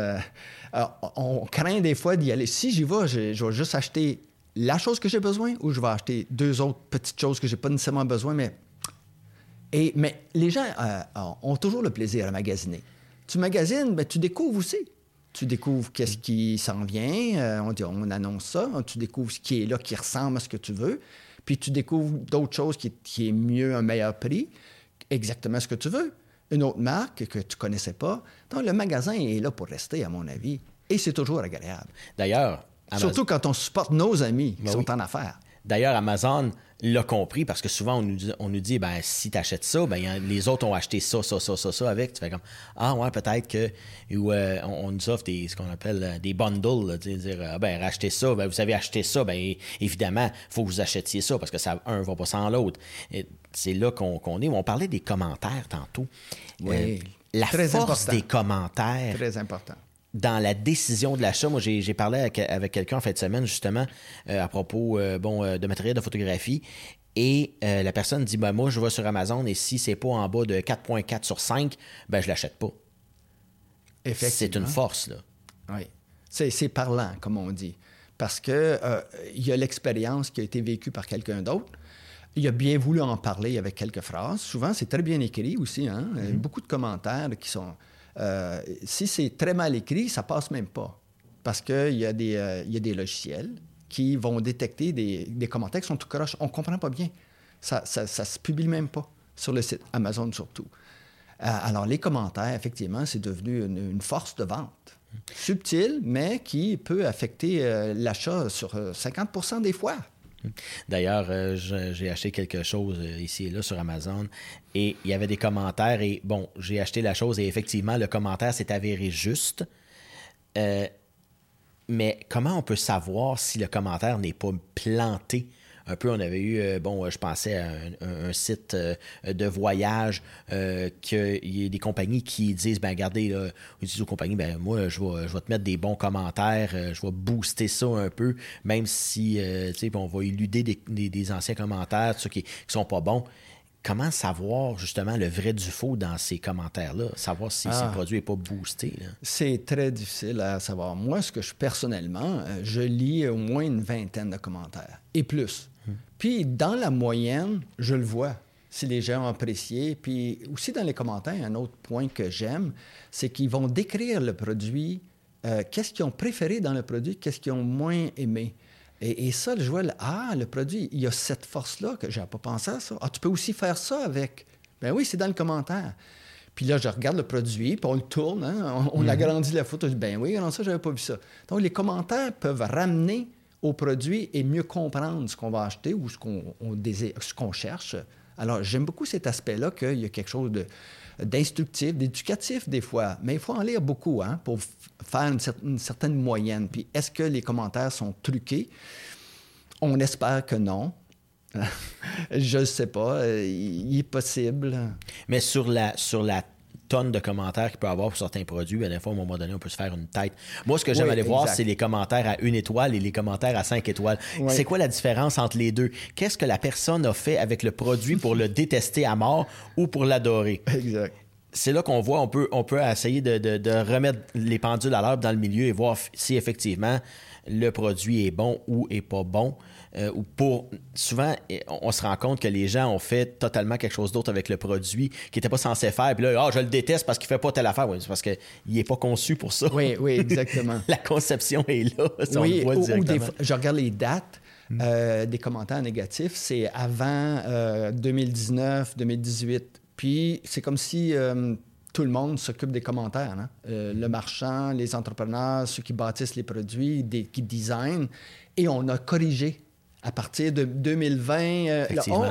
on craint des fois d'y aller. Si j'y vais, je, vais juste acheter la chose que j'ai besoin ou je vais acheter deux autres petites choses que j'ai pas nécessairement besoin, mais... Et, mais les gens ont toujours le plaisir à magasiner tu magasines, ben, tu découvres aussi. Tu découvres qu'est-ce qui s'en vient, euh, on, dit, on annonce ça, tu découvres ce qui est là, qui ressemble à ce que tu veux, puis tu découvres d'autres choses qui, qui, est mieux, un meilleur prix, exactement ce que tu veux. Une autre marque que tu connaissais pas. Donc, le magasin est là pour rester, à mon avis, et c'est toujours agréable. D'ailleurs, Surtout quand on supporte nos amis qui ben sont en affaires. D'ailleurs, Amazon l'a compris parce que souvent on nous dit, on nous dit ben si tu achètes ça, ben les autres ont acheté ça, ça, ça, ça, ça avec. Tu fais comme ah ouais peut-être que ou euh, on, nous offre des ce qu'on appelle euh, des bundles, dire ah, ben rachetez ça, ben vous avez acheté ça, ben évidemment faut que vous achetiez ça parce que ça un va pas sans l'autre. C'est là qu'on est. On parlait des commentaires tantôt. Oui. la force des commentaires. Très important dans la décision de l'achat, moi j'ai parlé avec, quelqu'un en fin de semaine justement euh, à propos euh, bon, euh, de matériel de photographie et la personne dit ben, moi je vais sur Amazon et si c'est pas en bas de 4.4 sur 5, ben je l'achète pas. C'est une force là. Oui. C'est parlant comme on dit parce que il y a l'expérience qui a été vécue par quelqu'un d'autre. Il a bien voulu en parler avec quelques phrases. Souvent, c'est très bien écrit aussi. Hein? Mm-hmm. Beaucoup de commentaires qui sont euh, si c'est très mal écrit, ça passe même pas. Parce qu'il y, a des, euh, y a des logiciels qui vont détecter des, commentaires qui sont tout croche. On ne comprend pas bien. Ça ne se publie même pas sur le site Amazon surtout. Euh, alors, les commentaires, effectivement, c'est devenu une, force de vente. Subtile, mais qui peut affecter l'achat sur 50% des fois. D'ailleurs, euh, j'ai acheté quelque chose euh, ici et là sur Amazon et il y avait des commentaires et bon, j'ai acheté la chose et effectivement, le commentaire s'est avéré juste. Euh, mais comment on peut savoir si le commentaire n'est pas planté? Un peu, on avait eu, euh, bon, je pensais à un, site euh, de voyage, euh, qu'il y a des compagnies qui disent, ben regardez, là, ils disent aux compagnies, ben moi, je vais, je vais te mettre des bons commentaires, je vais booster ça un peu, même si, tu sais, on va éluder des, anciens commentaires, ceux qui, qui sont pas bons comment savoir justement le vrai du faux dans ces commentaires-là? Savoir si, ce ah. produit n'est pas boosté? C'est très difficile à savoir. Moi, ce que je personnellement, je lis au moins une vingtaine de commentaires et plus. Puis dans la moyenne, je le vois si les gens ont apprécié. Puis aussi dans les commentaires, un autre point que j'aime, c'est qu'ils vont décrire le produit, euh, qu'est-ce qu'ils ont préféré dans le produit, qu'est-ce qu'ils ont moins aimé. Et, ça, je vois, ah, le produit, il y a cette force-là que n'avais pas pensé à ça. Ah, tu peux aussi faire ça avec. Ben oui, c'est dans le commentaire. Puis là, je regarde le produit, puis on le tourne, hein, on, mhm. agrandit la photo. Je dis, ben oui, non, ça, j'avais pas vu ça. Donc, les commentaires peuvent ramener au produit et mieux comprendre ce qu'on va acheter ou ce qu'on ce qu'on cherche. Alors, j'aime beaucoup cet aspect-là qu'il y a quelque chose d'instructif, d'éducatif des fois, mais il faut en lire beaucoup hein, pour faire une, certaine moyenne. Puis, est-ce que les commentaires sont truqués? On espère que non. <laughs> Je ne sais pas. Il est possible. Mais sur la, sur la tonnes de commentaires qu'il peut avoir pour certains produits, ben, des fois, à un moment donné, on peut se faire une tête. Moi, ce que j'aime aller voir, c'est les commentaires à une étoile et les commentaires à cinq étoiles. C'est quoi la différence entre les deux? Qu'est-ce que la personne a fait avec le produit pour le <laughs> détester à mort ou pour l'adorer? Exact c'est là qu'on voit, on peut, on peut essayer de, de, remettre les pendules à l'heure dans le milieu et voir si effectivement le produit est bon ou est pas bon. Euh, ou pour souvent, on se rend compte que les gens ont fait totalement quelque chose d'autre avec le produit qu'ils n'étaient pas censés faire. Puis là, ah, je le déteste parce qu'il fait pas telle affaire. Oui, c'est parce qu'il n'est pas conçu pour ça. Oui, oui, <laughs> exactement. La conception est là. oui, ou, je regarde les dates. Hmm. Euh, des commentaires négatifs, c'est avant 2019, euh, 2018. Puis c'est comme si tout le monde s'occupe des commentaires. Hein. le marchand, les entrepreneurs, ceux qui bâtissent les produits, des, qui designent. Et on a corrigé à partir de 2020, euh,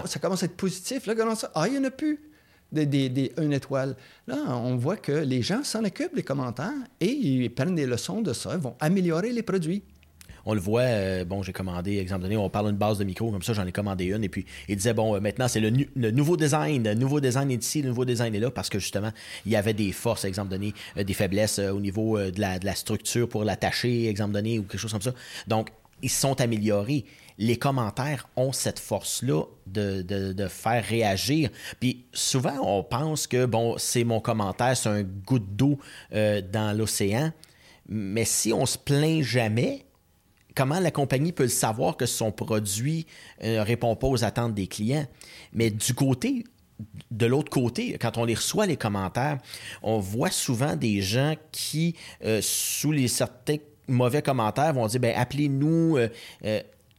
ça commence à être positif. Là, ça? Ah, il n'y en a plus des, des, une étoile. Là, on voit que les gens s'en occupent, les commentaires, et ils prennent des leçons de ça, ils vont améliorer les produits. On le voit, euh, bon, j'ai commandé, exemple donné, on parle d'une base de micro, comme ça, j'en ai commandé une, et puis il disait, bon, euh, maintenant, c'est le, nouveau design, le nouveau design est ici, le nouveau design est là, parce que justement, il y avait des forces, exemple donné, des faiblesses au niveau de la, de, la, structure pour l'attacher, exemple donné, ou quelque chose comme ça. Donc, ils sont améliorés les commentaires ont cette force-là de, faire réagir. Puis souvent, on pense que, bon, c'est mon commentaire, c'est un goutte d'eau euh, dans l'océan. Mais si on se plaint jamais, comment la compagnie peut le savoir que son produit ne euh, répond pas aux attentes des clients? Mais du côté de l'autre côté, quand on les reçoit, les commentaires, on voit souvent des gens qui, euh, sous les certains mauvais commentaires, vont dire ben, appelez-nous,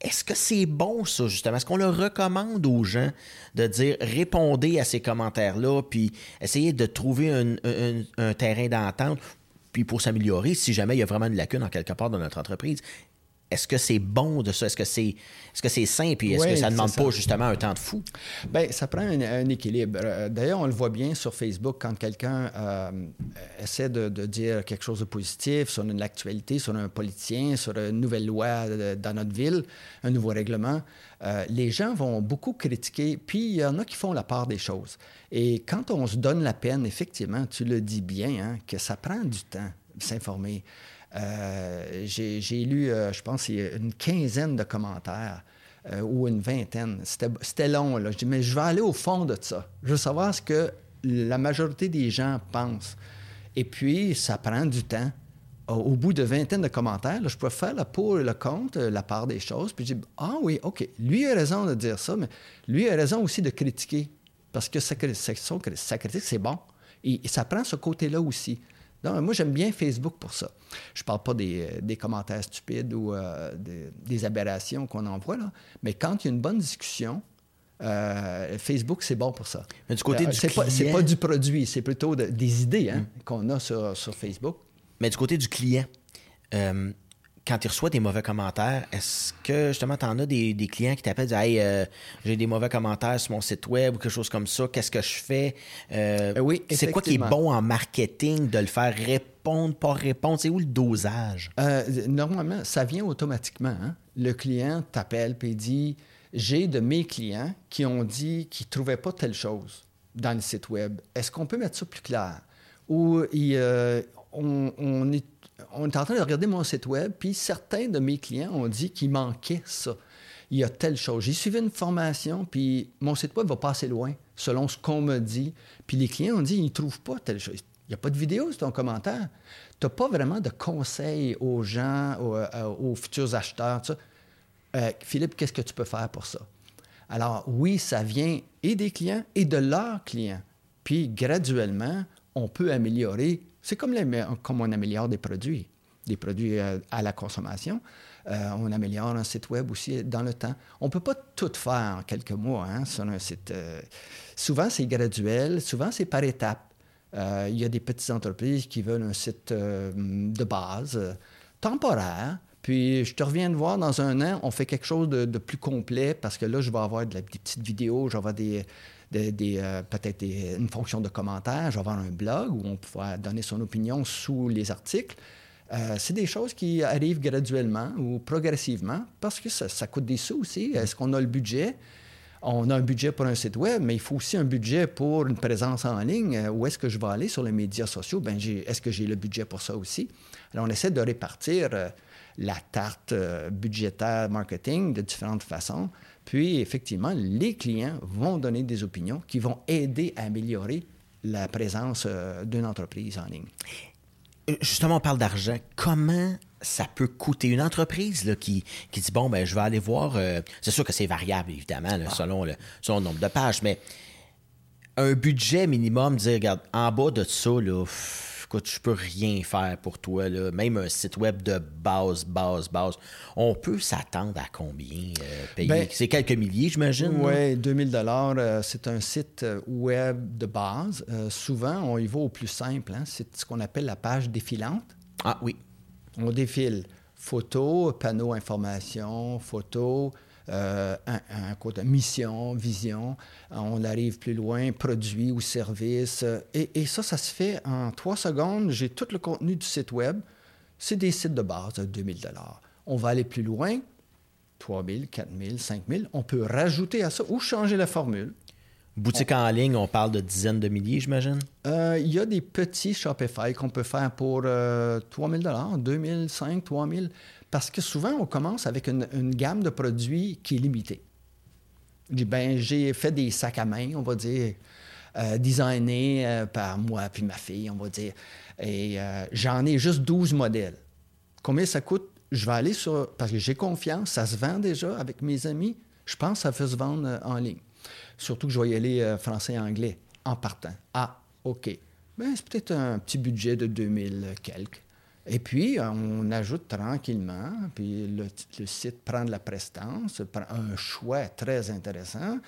est-ce que c'est bon, ça, justement? Est-ce qu'on le recommande aux gens de dire répondez à ces commentaires-là, puis essayez de trouver un, terrain d'entente, puis pour s'améliorer, si jamais il y a vraiment une lacune en quelque part dans notre entreprise? Est-ce que c'est bon de ça? Est-ce que c'est est -ce c'est sain? Puis est-ce que ça ne demande pas justement un temps de fou? Bien, ça prend un, équilibre. Euh, d'ailleurs, on le voit bien sur Facebook quand quelqu'un euh, essaie de, dire quelque chose de positif sur une actualité, sur un politicien, sur une nouvelle loi dans notre ville, un nouveau règlement. Euh, les gens vont beaucoup critiquer, puis il y en a qui font la part des choses. Et quand on se donne la peine, effectivement, tu le dis bien, hein, que ça prend du temps de s'informer. Euh, j'ai lu, euh, je pense, une quinzaine de commentaires euh, ou une vingtaine. C'était long. Je dis, mais je vais aller au fond de ça. Je veux savoir ce que la majorité des gens pensent. Et puis, ça prend du temps. Au, bout de vingtaine de commentaires, je peux faire le pour et le contre, la part des choses. Puis je dis, ah oui, OK, lui a raison de dire ça, mais lui a raison aussi de critiquer. Parce que sa, critique, c'est bon. Et ça prend ce côté-là aussi. Non, moi, j'aime bien Facebook pour ça. Je ne parle pas des, euh, commentaires stupides ou euh, des, aberrations qu'on envoie, là. mais quand il y a une bonne discussion, euh, Facebook, c'est bon pour ça. Mais du côté du c'est client... Pas, pas du produit, c'est plutôt des idées hein, mm. qu'on a sur, sur, Facebook. Mais du côté du client, quand tu reçois des mauvais commentaires, est-ce que justement tu en as des, clients qui t'appellent Hey, euh, j'ai des mauvais commentaires sur mon site web ou quelque chose comme ça, qu'est-ce que je fais? Euh, Oui, C'est quoi qui est bon en marketing de le faire répondre, pas répondre? C'est où le dosage? Euh, Normalement, ça vient automatiquement. Hein. Le client t'appelle et dit J'ai de mes clients qui ont dit qu'ils ne trouvaient pas telle chose dans le site web. Est-ce qu'on peut mettre ça plus clair? Ou on, on est on est en train de regarder mon site web, puis certains de mes clients ont dit qu'il manquait ça. Il y a telle chose. J'ai suivi une formation, puis mon site web va pas assez loin, selon ce qu'on me dit. Puis les clients ont dit qu'ils ne trouvent pas telle chose. Il n'y a pas de vidéo sur ton commentaire. Tu n'as pas vraiment de conseils aux gens, aux, euh, futurs acheteurs. Euh, Philippe, qu'est-ce que tu peux faire pour ça? Alors oui, ça vient et des clients et de leurs clients. Puis graduellement, on peut améliorer c'est comme, comme on améliore des produits, des produits euh, à, la consommation. Euh, on améliore un site web aussi dans le temps. On ne peut pas tout faire en quelques mois hein, sur un site. Euh, souvent, c'est graduel, souvent, c'est par étapes. il y a des petites entreprises qui veulent un site de base, temporaire. Puis je te reviens de voir dans un an, on fait quelque chose de, plus complet parce que là, je vais avoir des petites vidéos, je des, euh, peut-être une fonction de commentaire, je vais avoir un blog où on pourra donner son opinion sous les articles. Euh, c'est des choses qui arrivent graduellement ou progressivement parce que ça, coûte des sous aussi. Est-ce qu'on a le budget? On a un budget pour un site web, mais il faut aussi un budget pour une présence en ligne. Euh, où est-ce que je vais aller sur les médias sociaux? Ben, est-ce que j'ai le budget pour ça aussi? Alors, on essaie de répartir la tarte budgétaire marketing de différentes façons puis, effectivement, les clients vont donner des opinions qui vont aider à améliorer la présence euh, d'une entreprise en ligne. Euh, justement, on parle d'argent. Comment ça peut coûter? Une entreprise là, qui, qui dit bon, ben, je vais aller voir. Euh, c'est sûr que c'est variable, évidemment, ah. selon, le, selon le nombre de pages, mais un budget minimum, dire, regarde, en bas de ça, là, écoute, je peux rien faire pour toi, là. même un site web de base, base, base. On peut s'attendre à combien euh, payer? Ben, c'est quelques milliers, j'imagine? Oui, 2000 dollars. Euh, c'est un site euh, web de base. souvent, on y va au plus simple. Hein. C'est ce qu'on appelle la page défilante. Ah oui. On défile photos, panneaux information, photos, euh, un, côté mission, vision, on arrive plus loin, produit ou service. Et, ça, ça se fait en trois secondes. J'ai tout le contenu du site web. C'est des sites de base à 2000 On va aller plus loin, 3000, 4000, 5000. On peut rajouter à ça ou changer la formule. Boutique en ligne, on parle de dizaines de milliers, j'imagine? Euh, il y a des petits Shopify qu'on peut faire pour euh, 3000 2000, 5 3000 parce que souvent, on commence avec une, gamme de produits qui est limitée. Ben, j'ai fait des sacs à main, on va dire, euh, designés euh, par moi puis ma fille, on va dire. Et euh, j'en ai juste 12 modèles. Combien ça coûte? Je vais aller sur... Parce que j'ai confiance, ça se vend déjà avec mes amis. Je pense que ça peut se vendre en ligne. Surtout que je vais y aller français et anglais en partant. Ah, OK. Ben, c'est peut-être un petit budget de 2000 quelques. Et puis, on ajoute tranquillement, puis le, site prend de la prestance, un choix très intéressant,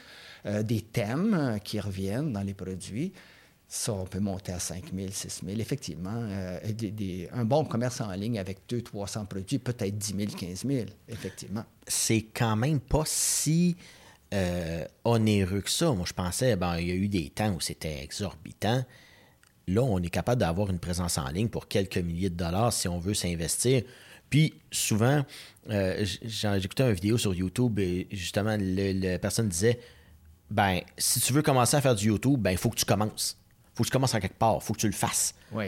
euh, des thèmes qui reviennent dans les produits. Ça, on peut monter à 5 000, 6 000. Effectivement, euh, un bon commerce en ligne avec 200, 300 produits, peut-être 10 000, 15 000, effectivement. C'est quand même pas si euh, onéreux que ça. Moi, je pensais, ben, il y a eu des temps où c'était exorbitant. Là, on est capable d'avoir une présence en ligne pour quelques milliers de dollars si on veut s'investir. Puis souvent, euh, j'écoutais une vidéo sur YouTube et justement, la personne disait ben, si tu veux commencer à faire du YouTube, ben, il faut que tu commences faut que tu commences à quelque part, faut que tu le fasses. Oui.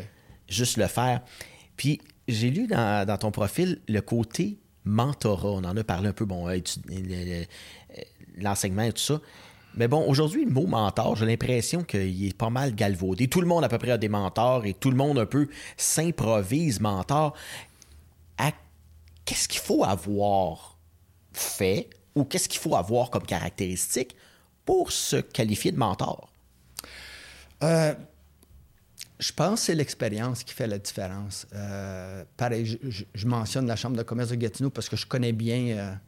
Juste le faire. Puis j'ai lu dans, ton profil le côté mentorat. On en a parlé un peu, bon, l'enseignement et tout ça. Mais bon, aujourd'hui, le mot mentor, j'ai l'impression qu'il est pas mal galvaudé. Tout le monde à peu près a des mentors et tout le monde un peu s'improvise mentor. Qu'est-ce qu'il faut avoir fait ou qu'est-ce qu'il faut avoir comme caractéristique pour se qualifier de mentor? Euh, je pense que c'est l'expérience qui fait la différence. Euh, pareil, je, mentionne la Chambre de commerce de Gatineau parce que je connais bien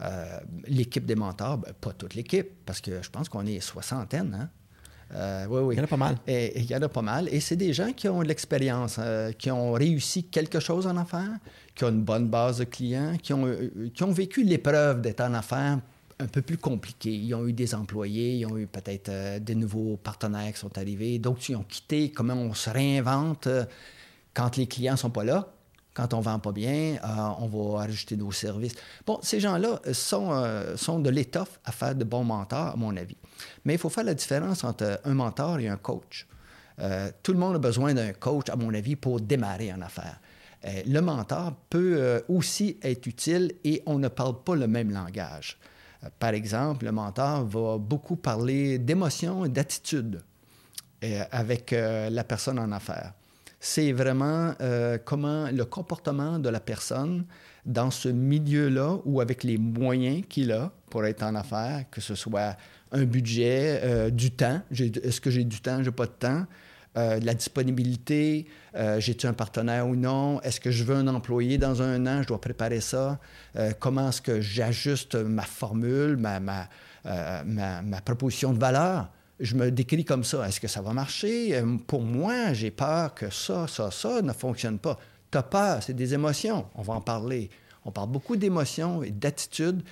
euh, l'équipe des mentors. Ben, pas toute l'équipe, parce que je pense qu'on est soixantaine. Hein? oui, oui. Il y en a pas mal. Et, il y en a pas mal. Et c'est des gens qui ont de l'expérience, qui ont réussi quelque chose en affaires, qui ont une bonne base de clients, qui ont, qui ont vécu l'épreuve d'être en affaires un peu plus compliqué. Ils ont eu des employés, ils ont eu peut-être euh, des nouveaux partenaires qui sont arrivés, d'autres qui ont quitté. Comment on se réinvente euh, quand les clients ne sont pas là, quand on ne vend pas bien, euh, on va ajouter nos services. Bon, ces gens-là sont, sont de l'étoffe à faire de bons mentors, à mon avis. Mais il faut faire la différence entre un mentor et un coach. tout le monde a besoin d'un coach, à mon avis, pour démarrer en affaires. le mentor peut aussi être utile et on ne parle pas le même langage. Par exemple, le mentor va beaucoup parler d'émotion et d'attitude euh, avec euh, la personne en affaires. C'est vraiment euh, comment le comportement de la personne dans ce milieu-là ou avec les moyens qu'il a pour être en affaires, que ce soit un budget, du temps. Est-ce que j'ai du temps, j'ai pas de temps? Euh, la disponibilité, euh, j'ai-tu un partenaire ou non, est-ce que je veux un employé dans un an, je dois préparer ça, euh, comment est-ce que j'ajuste ma formule, ma, proposition de valeur? Je me décris comme ça. Est-ce que ça va marcher? Pour moi, j'ai peur que ça, ça, ça ne fonctionne pas. Tu as peur, c'est des émotions. On va en parler. On parle beaucoup d'émotions et d'attitudes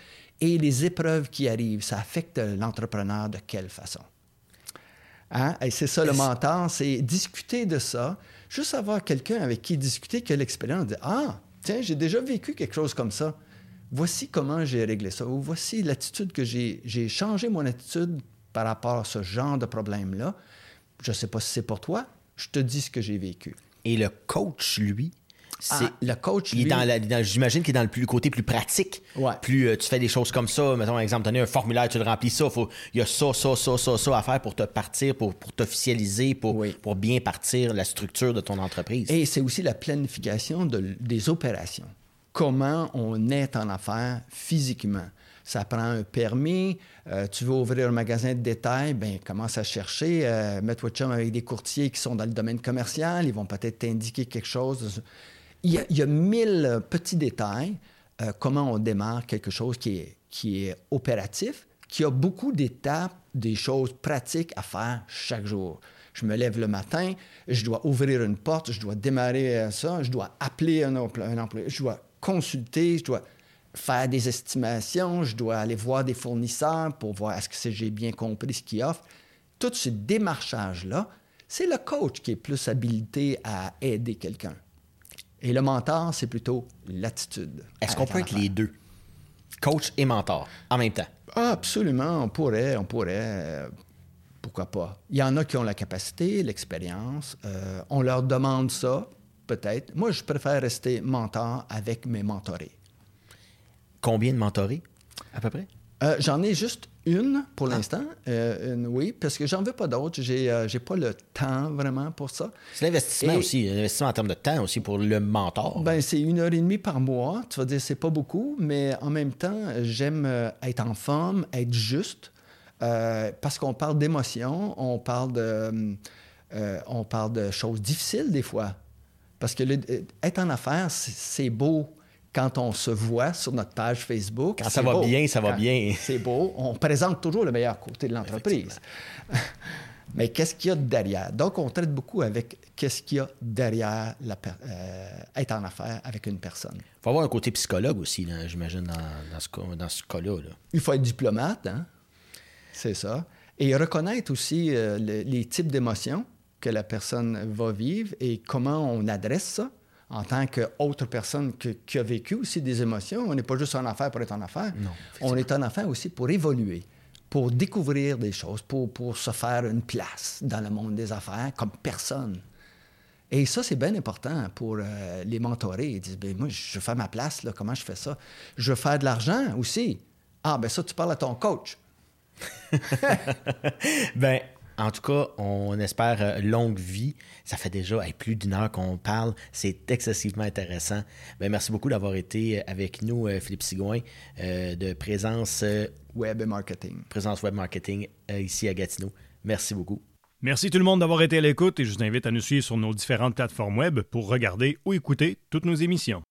et les épreuves qui arrivent. Ça affecte l'entrepreneur de quelle façon? Hein? Et c'est ça le mentor, c'est discuter de ça, juste avoir quelqu'un avec qui discuter qui a l'expérience, de Ah, tiens, j'ai déjà vécu quelque chose comme ça. Voici comment j'ai réglé ça. Ou voici l'attitude que j'ai. J'ai changé mon attitude par rapport à ce genre de problème-là. Je ne sais pas si c'est pour toi. Je te dis ce que j'ai vécu. Et le coach, lui, ah, le coach, lui... J'imagine qu'il est dans le, plus, côté plus pratique. Plus euh, tu fais des choses comme ça, mettons, exemple, donner un formulaire, tu le remplis ça, il y a ça, ça, ça, ça, ça à faire pour te partir, pour, pour t'officialiser, pour, pour bien partir la structure de ton entreprise. Et c'est aussi la planification des opérations. Comment on est en affaires physiquement. Ça prend un permis. Euh, tu veux ouvrir un magasin de détail, ben commence à chercher. Euh, Mets-toi de chum avec des courtiers qui sont dans le domaine commercial. Ils vont peut-être t'indiquer quelque chose il y, a, mille petits détails euh, comment on démarre quelque chose qui est, qui est opératif, qui a beaucoup d'étapes, des choses pratiques à faire chaque jour. Je me lève le matin, je dois ouvrir une porte, je dois démarrer euh, ça, je dois appeler un employé, je dois consulter, je dois faire des estimations, je dois aller voir des fournisseurs pour voir est-ce que j'ai bien compris ce qu'ils offrent. Tout ce démarchage-là, c'est le coach qui est plus habilité à aider quelqu'un. Et le mentor, c'est plutôt l'attitude. Est-ce qu'on peut être les deux? Coach et mentor en même temps? Absolument, on pourrait, on pourrait. pourquoi pas? Il y en a qui ont la capacité, l'expérience. Euh, on leur demande ça, peut-être. Moi, je préfère rester mentor avec mes mentorés. Combien de mentorés, à peu près? Euh, j'en ai juste une pour ah. l'instant, euh, oui, parce que j'en veux pas d'autres. J'ai n'ai euh, pas le temps vraiment pour ça. C'est l'investissement aussi, l'investissement en termes de temps aussi pour le mentor. Ben c'est une heure et demie par mois. Tu vas dire c'est pas beaucoup, mais en même temps, j'aime être en forme, être juste, parce qu'on parle d'émotions, on parle de, on parle de choses difficiles des fois, parce que être en affaires, c'est beau quand on se voit sur notre page Facebook. Quand ça va bien, ça va bien. C'est beau. On présente toujours le meilleur côté de l'entreprise. <laughs> Mais qu'est-ce qu'il y a derrière? Donc, on traite beaucoup avec qu'est-ce qu'il y a derrière la euh, être en affaires avec une personne. Il faut avoir un côté psychologue aussi, j'imagine, dans, ce, dans ce cas-là. Il faut être diplomate, hein? c'est ça. Et reconnaître aussi euh, les types d'émotions que la personne va vivre et comment on adresse ça en tant qu'autre personne qui a vécu aussi des émotions. On n'est pas juste en affaires pour être en affaires. Non, on est en affaires aussi pour évoluer pour découvrir des choses, pour, pour se faire une place dans le monde des affaires comme personne. Et ça, c'est bien important pour euh, les mentorer. Ils disent, ben, moi, je faire ma place, là, comment je fais ça? Je veux faire de l'argent aussi. Ah, ben ça, tu parles à ton coach. <laughs> ben, en tout cas, on espère euh, longue vie. Ça fait déjà plus d'une heure qu'on parle. C'est excessivement intéressant. Ben, merci beaucoup d'avoir été euh, avec nous, euh, Philippe Sigouin, de Présence Web Marketing. Présence Web Marketing ici à Gatineau. Merci beaucoup. Merci tout le monde d'avoir été à l'écoute et je vous invite à nous suivre sur nos différentes plateformes web pour regarder ou écouter toutes nos émissions.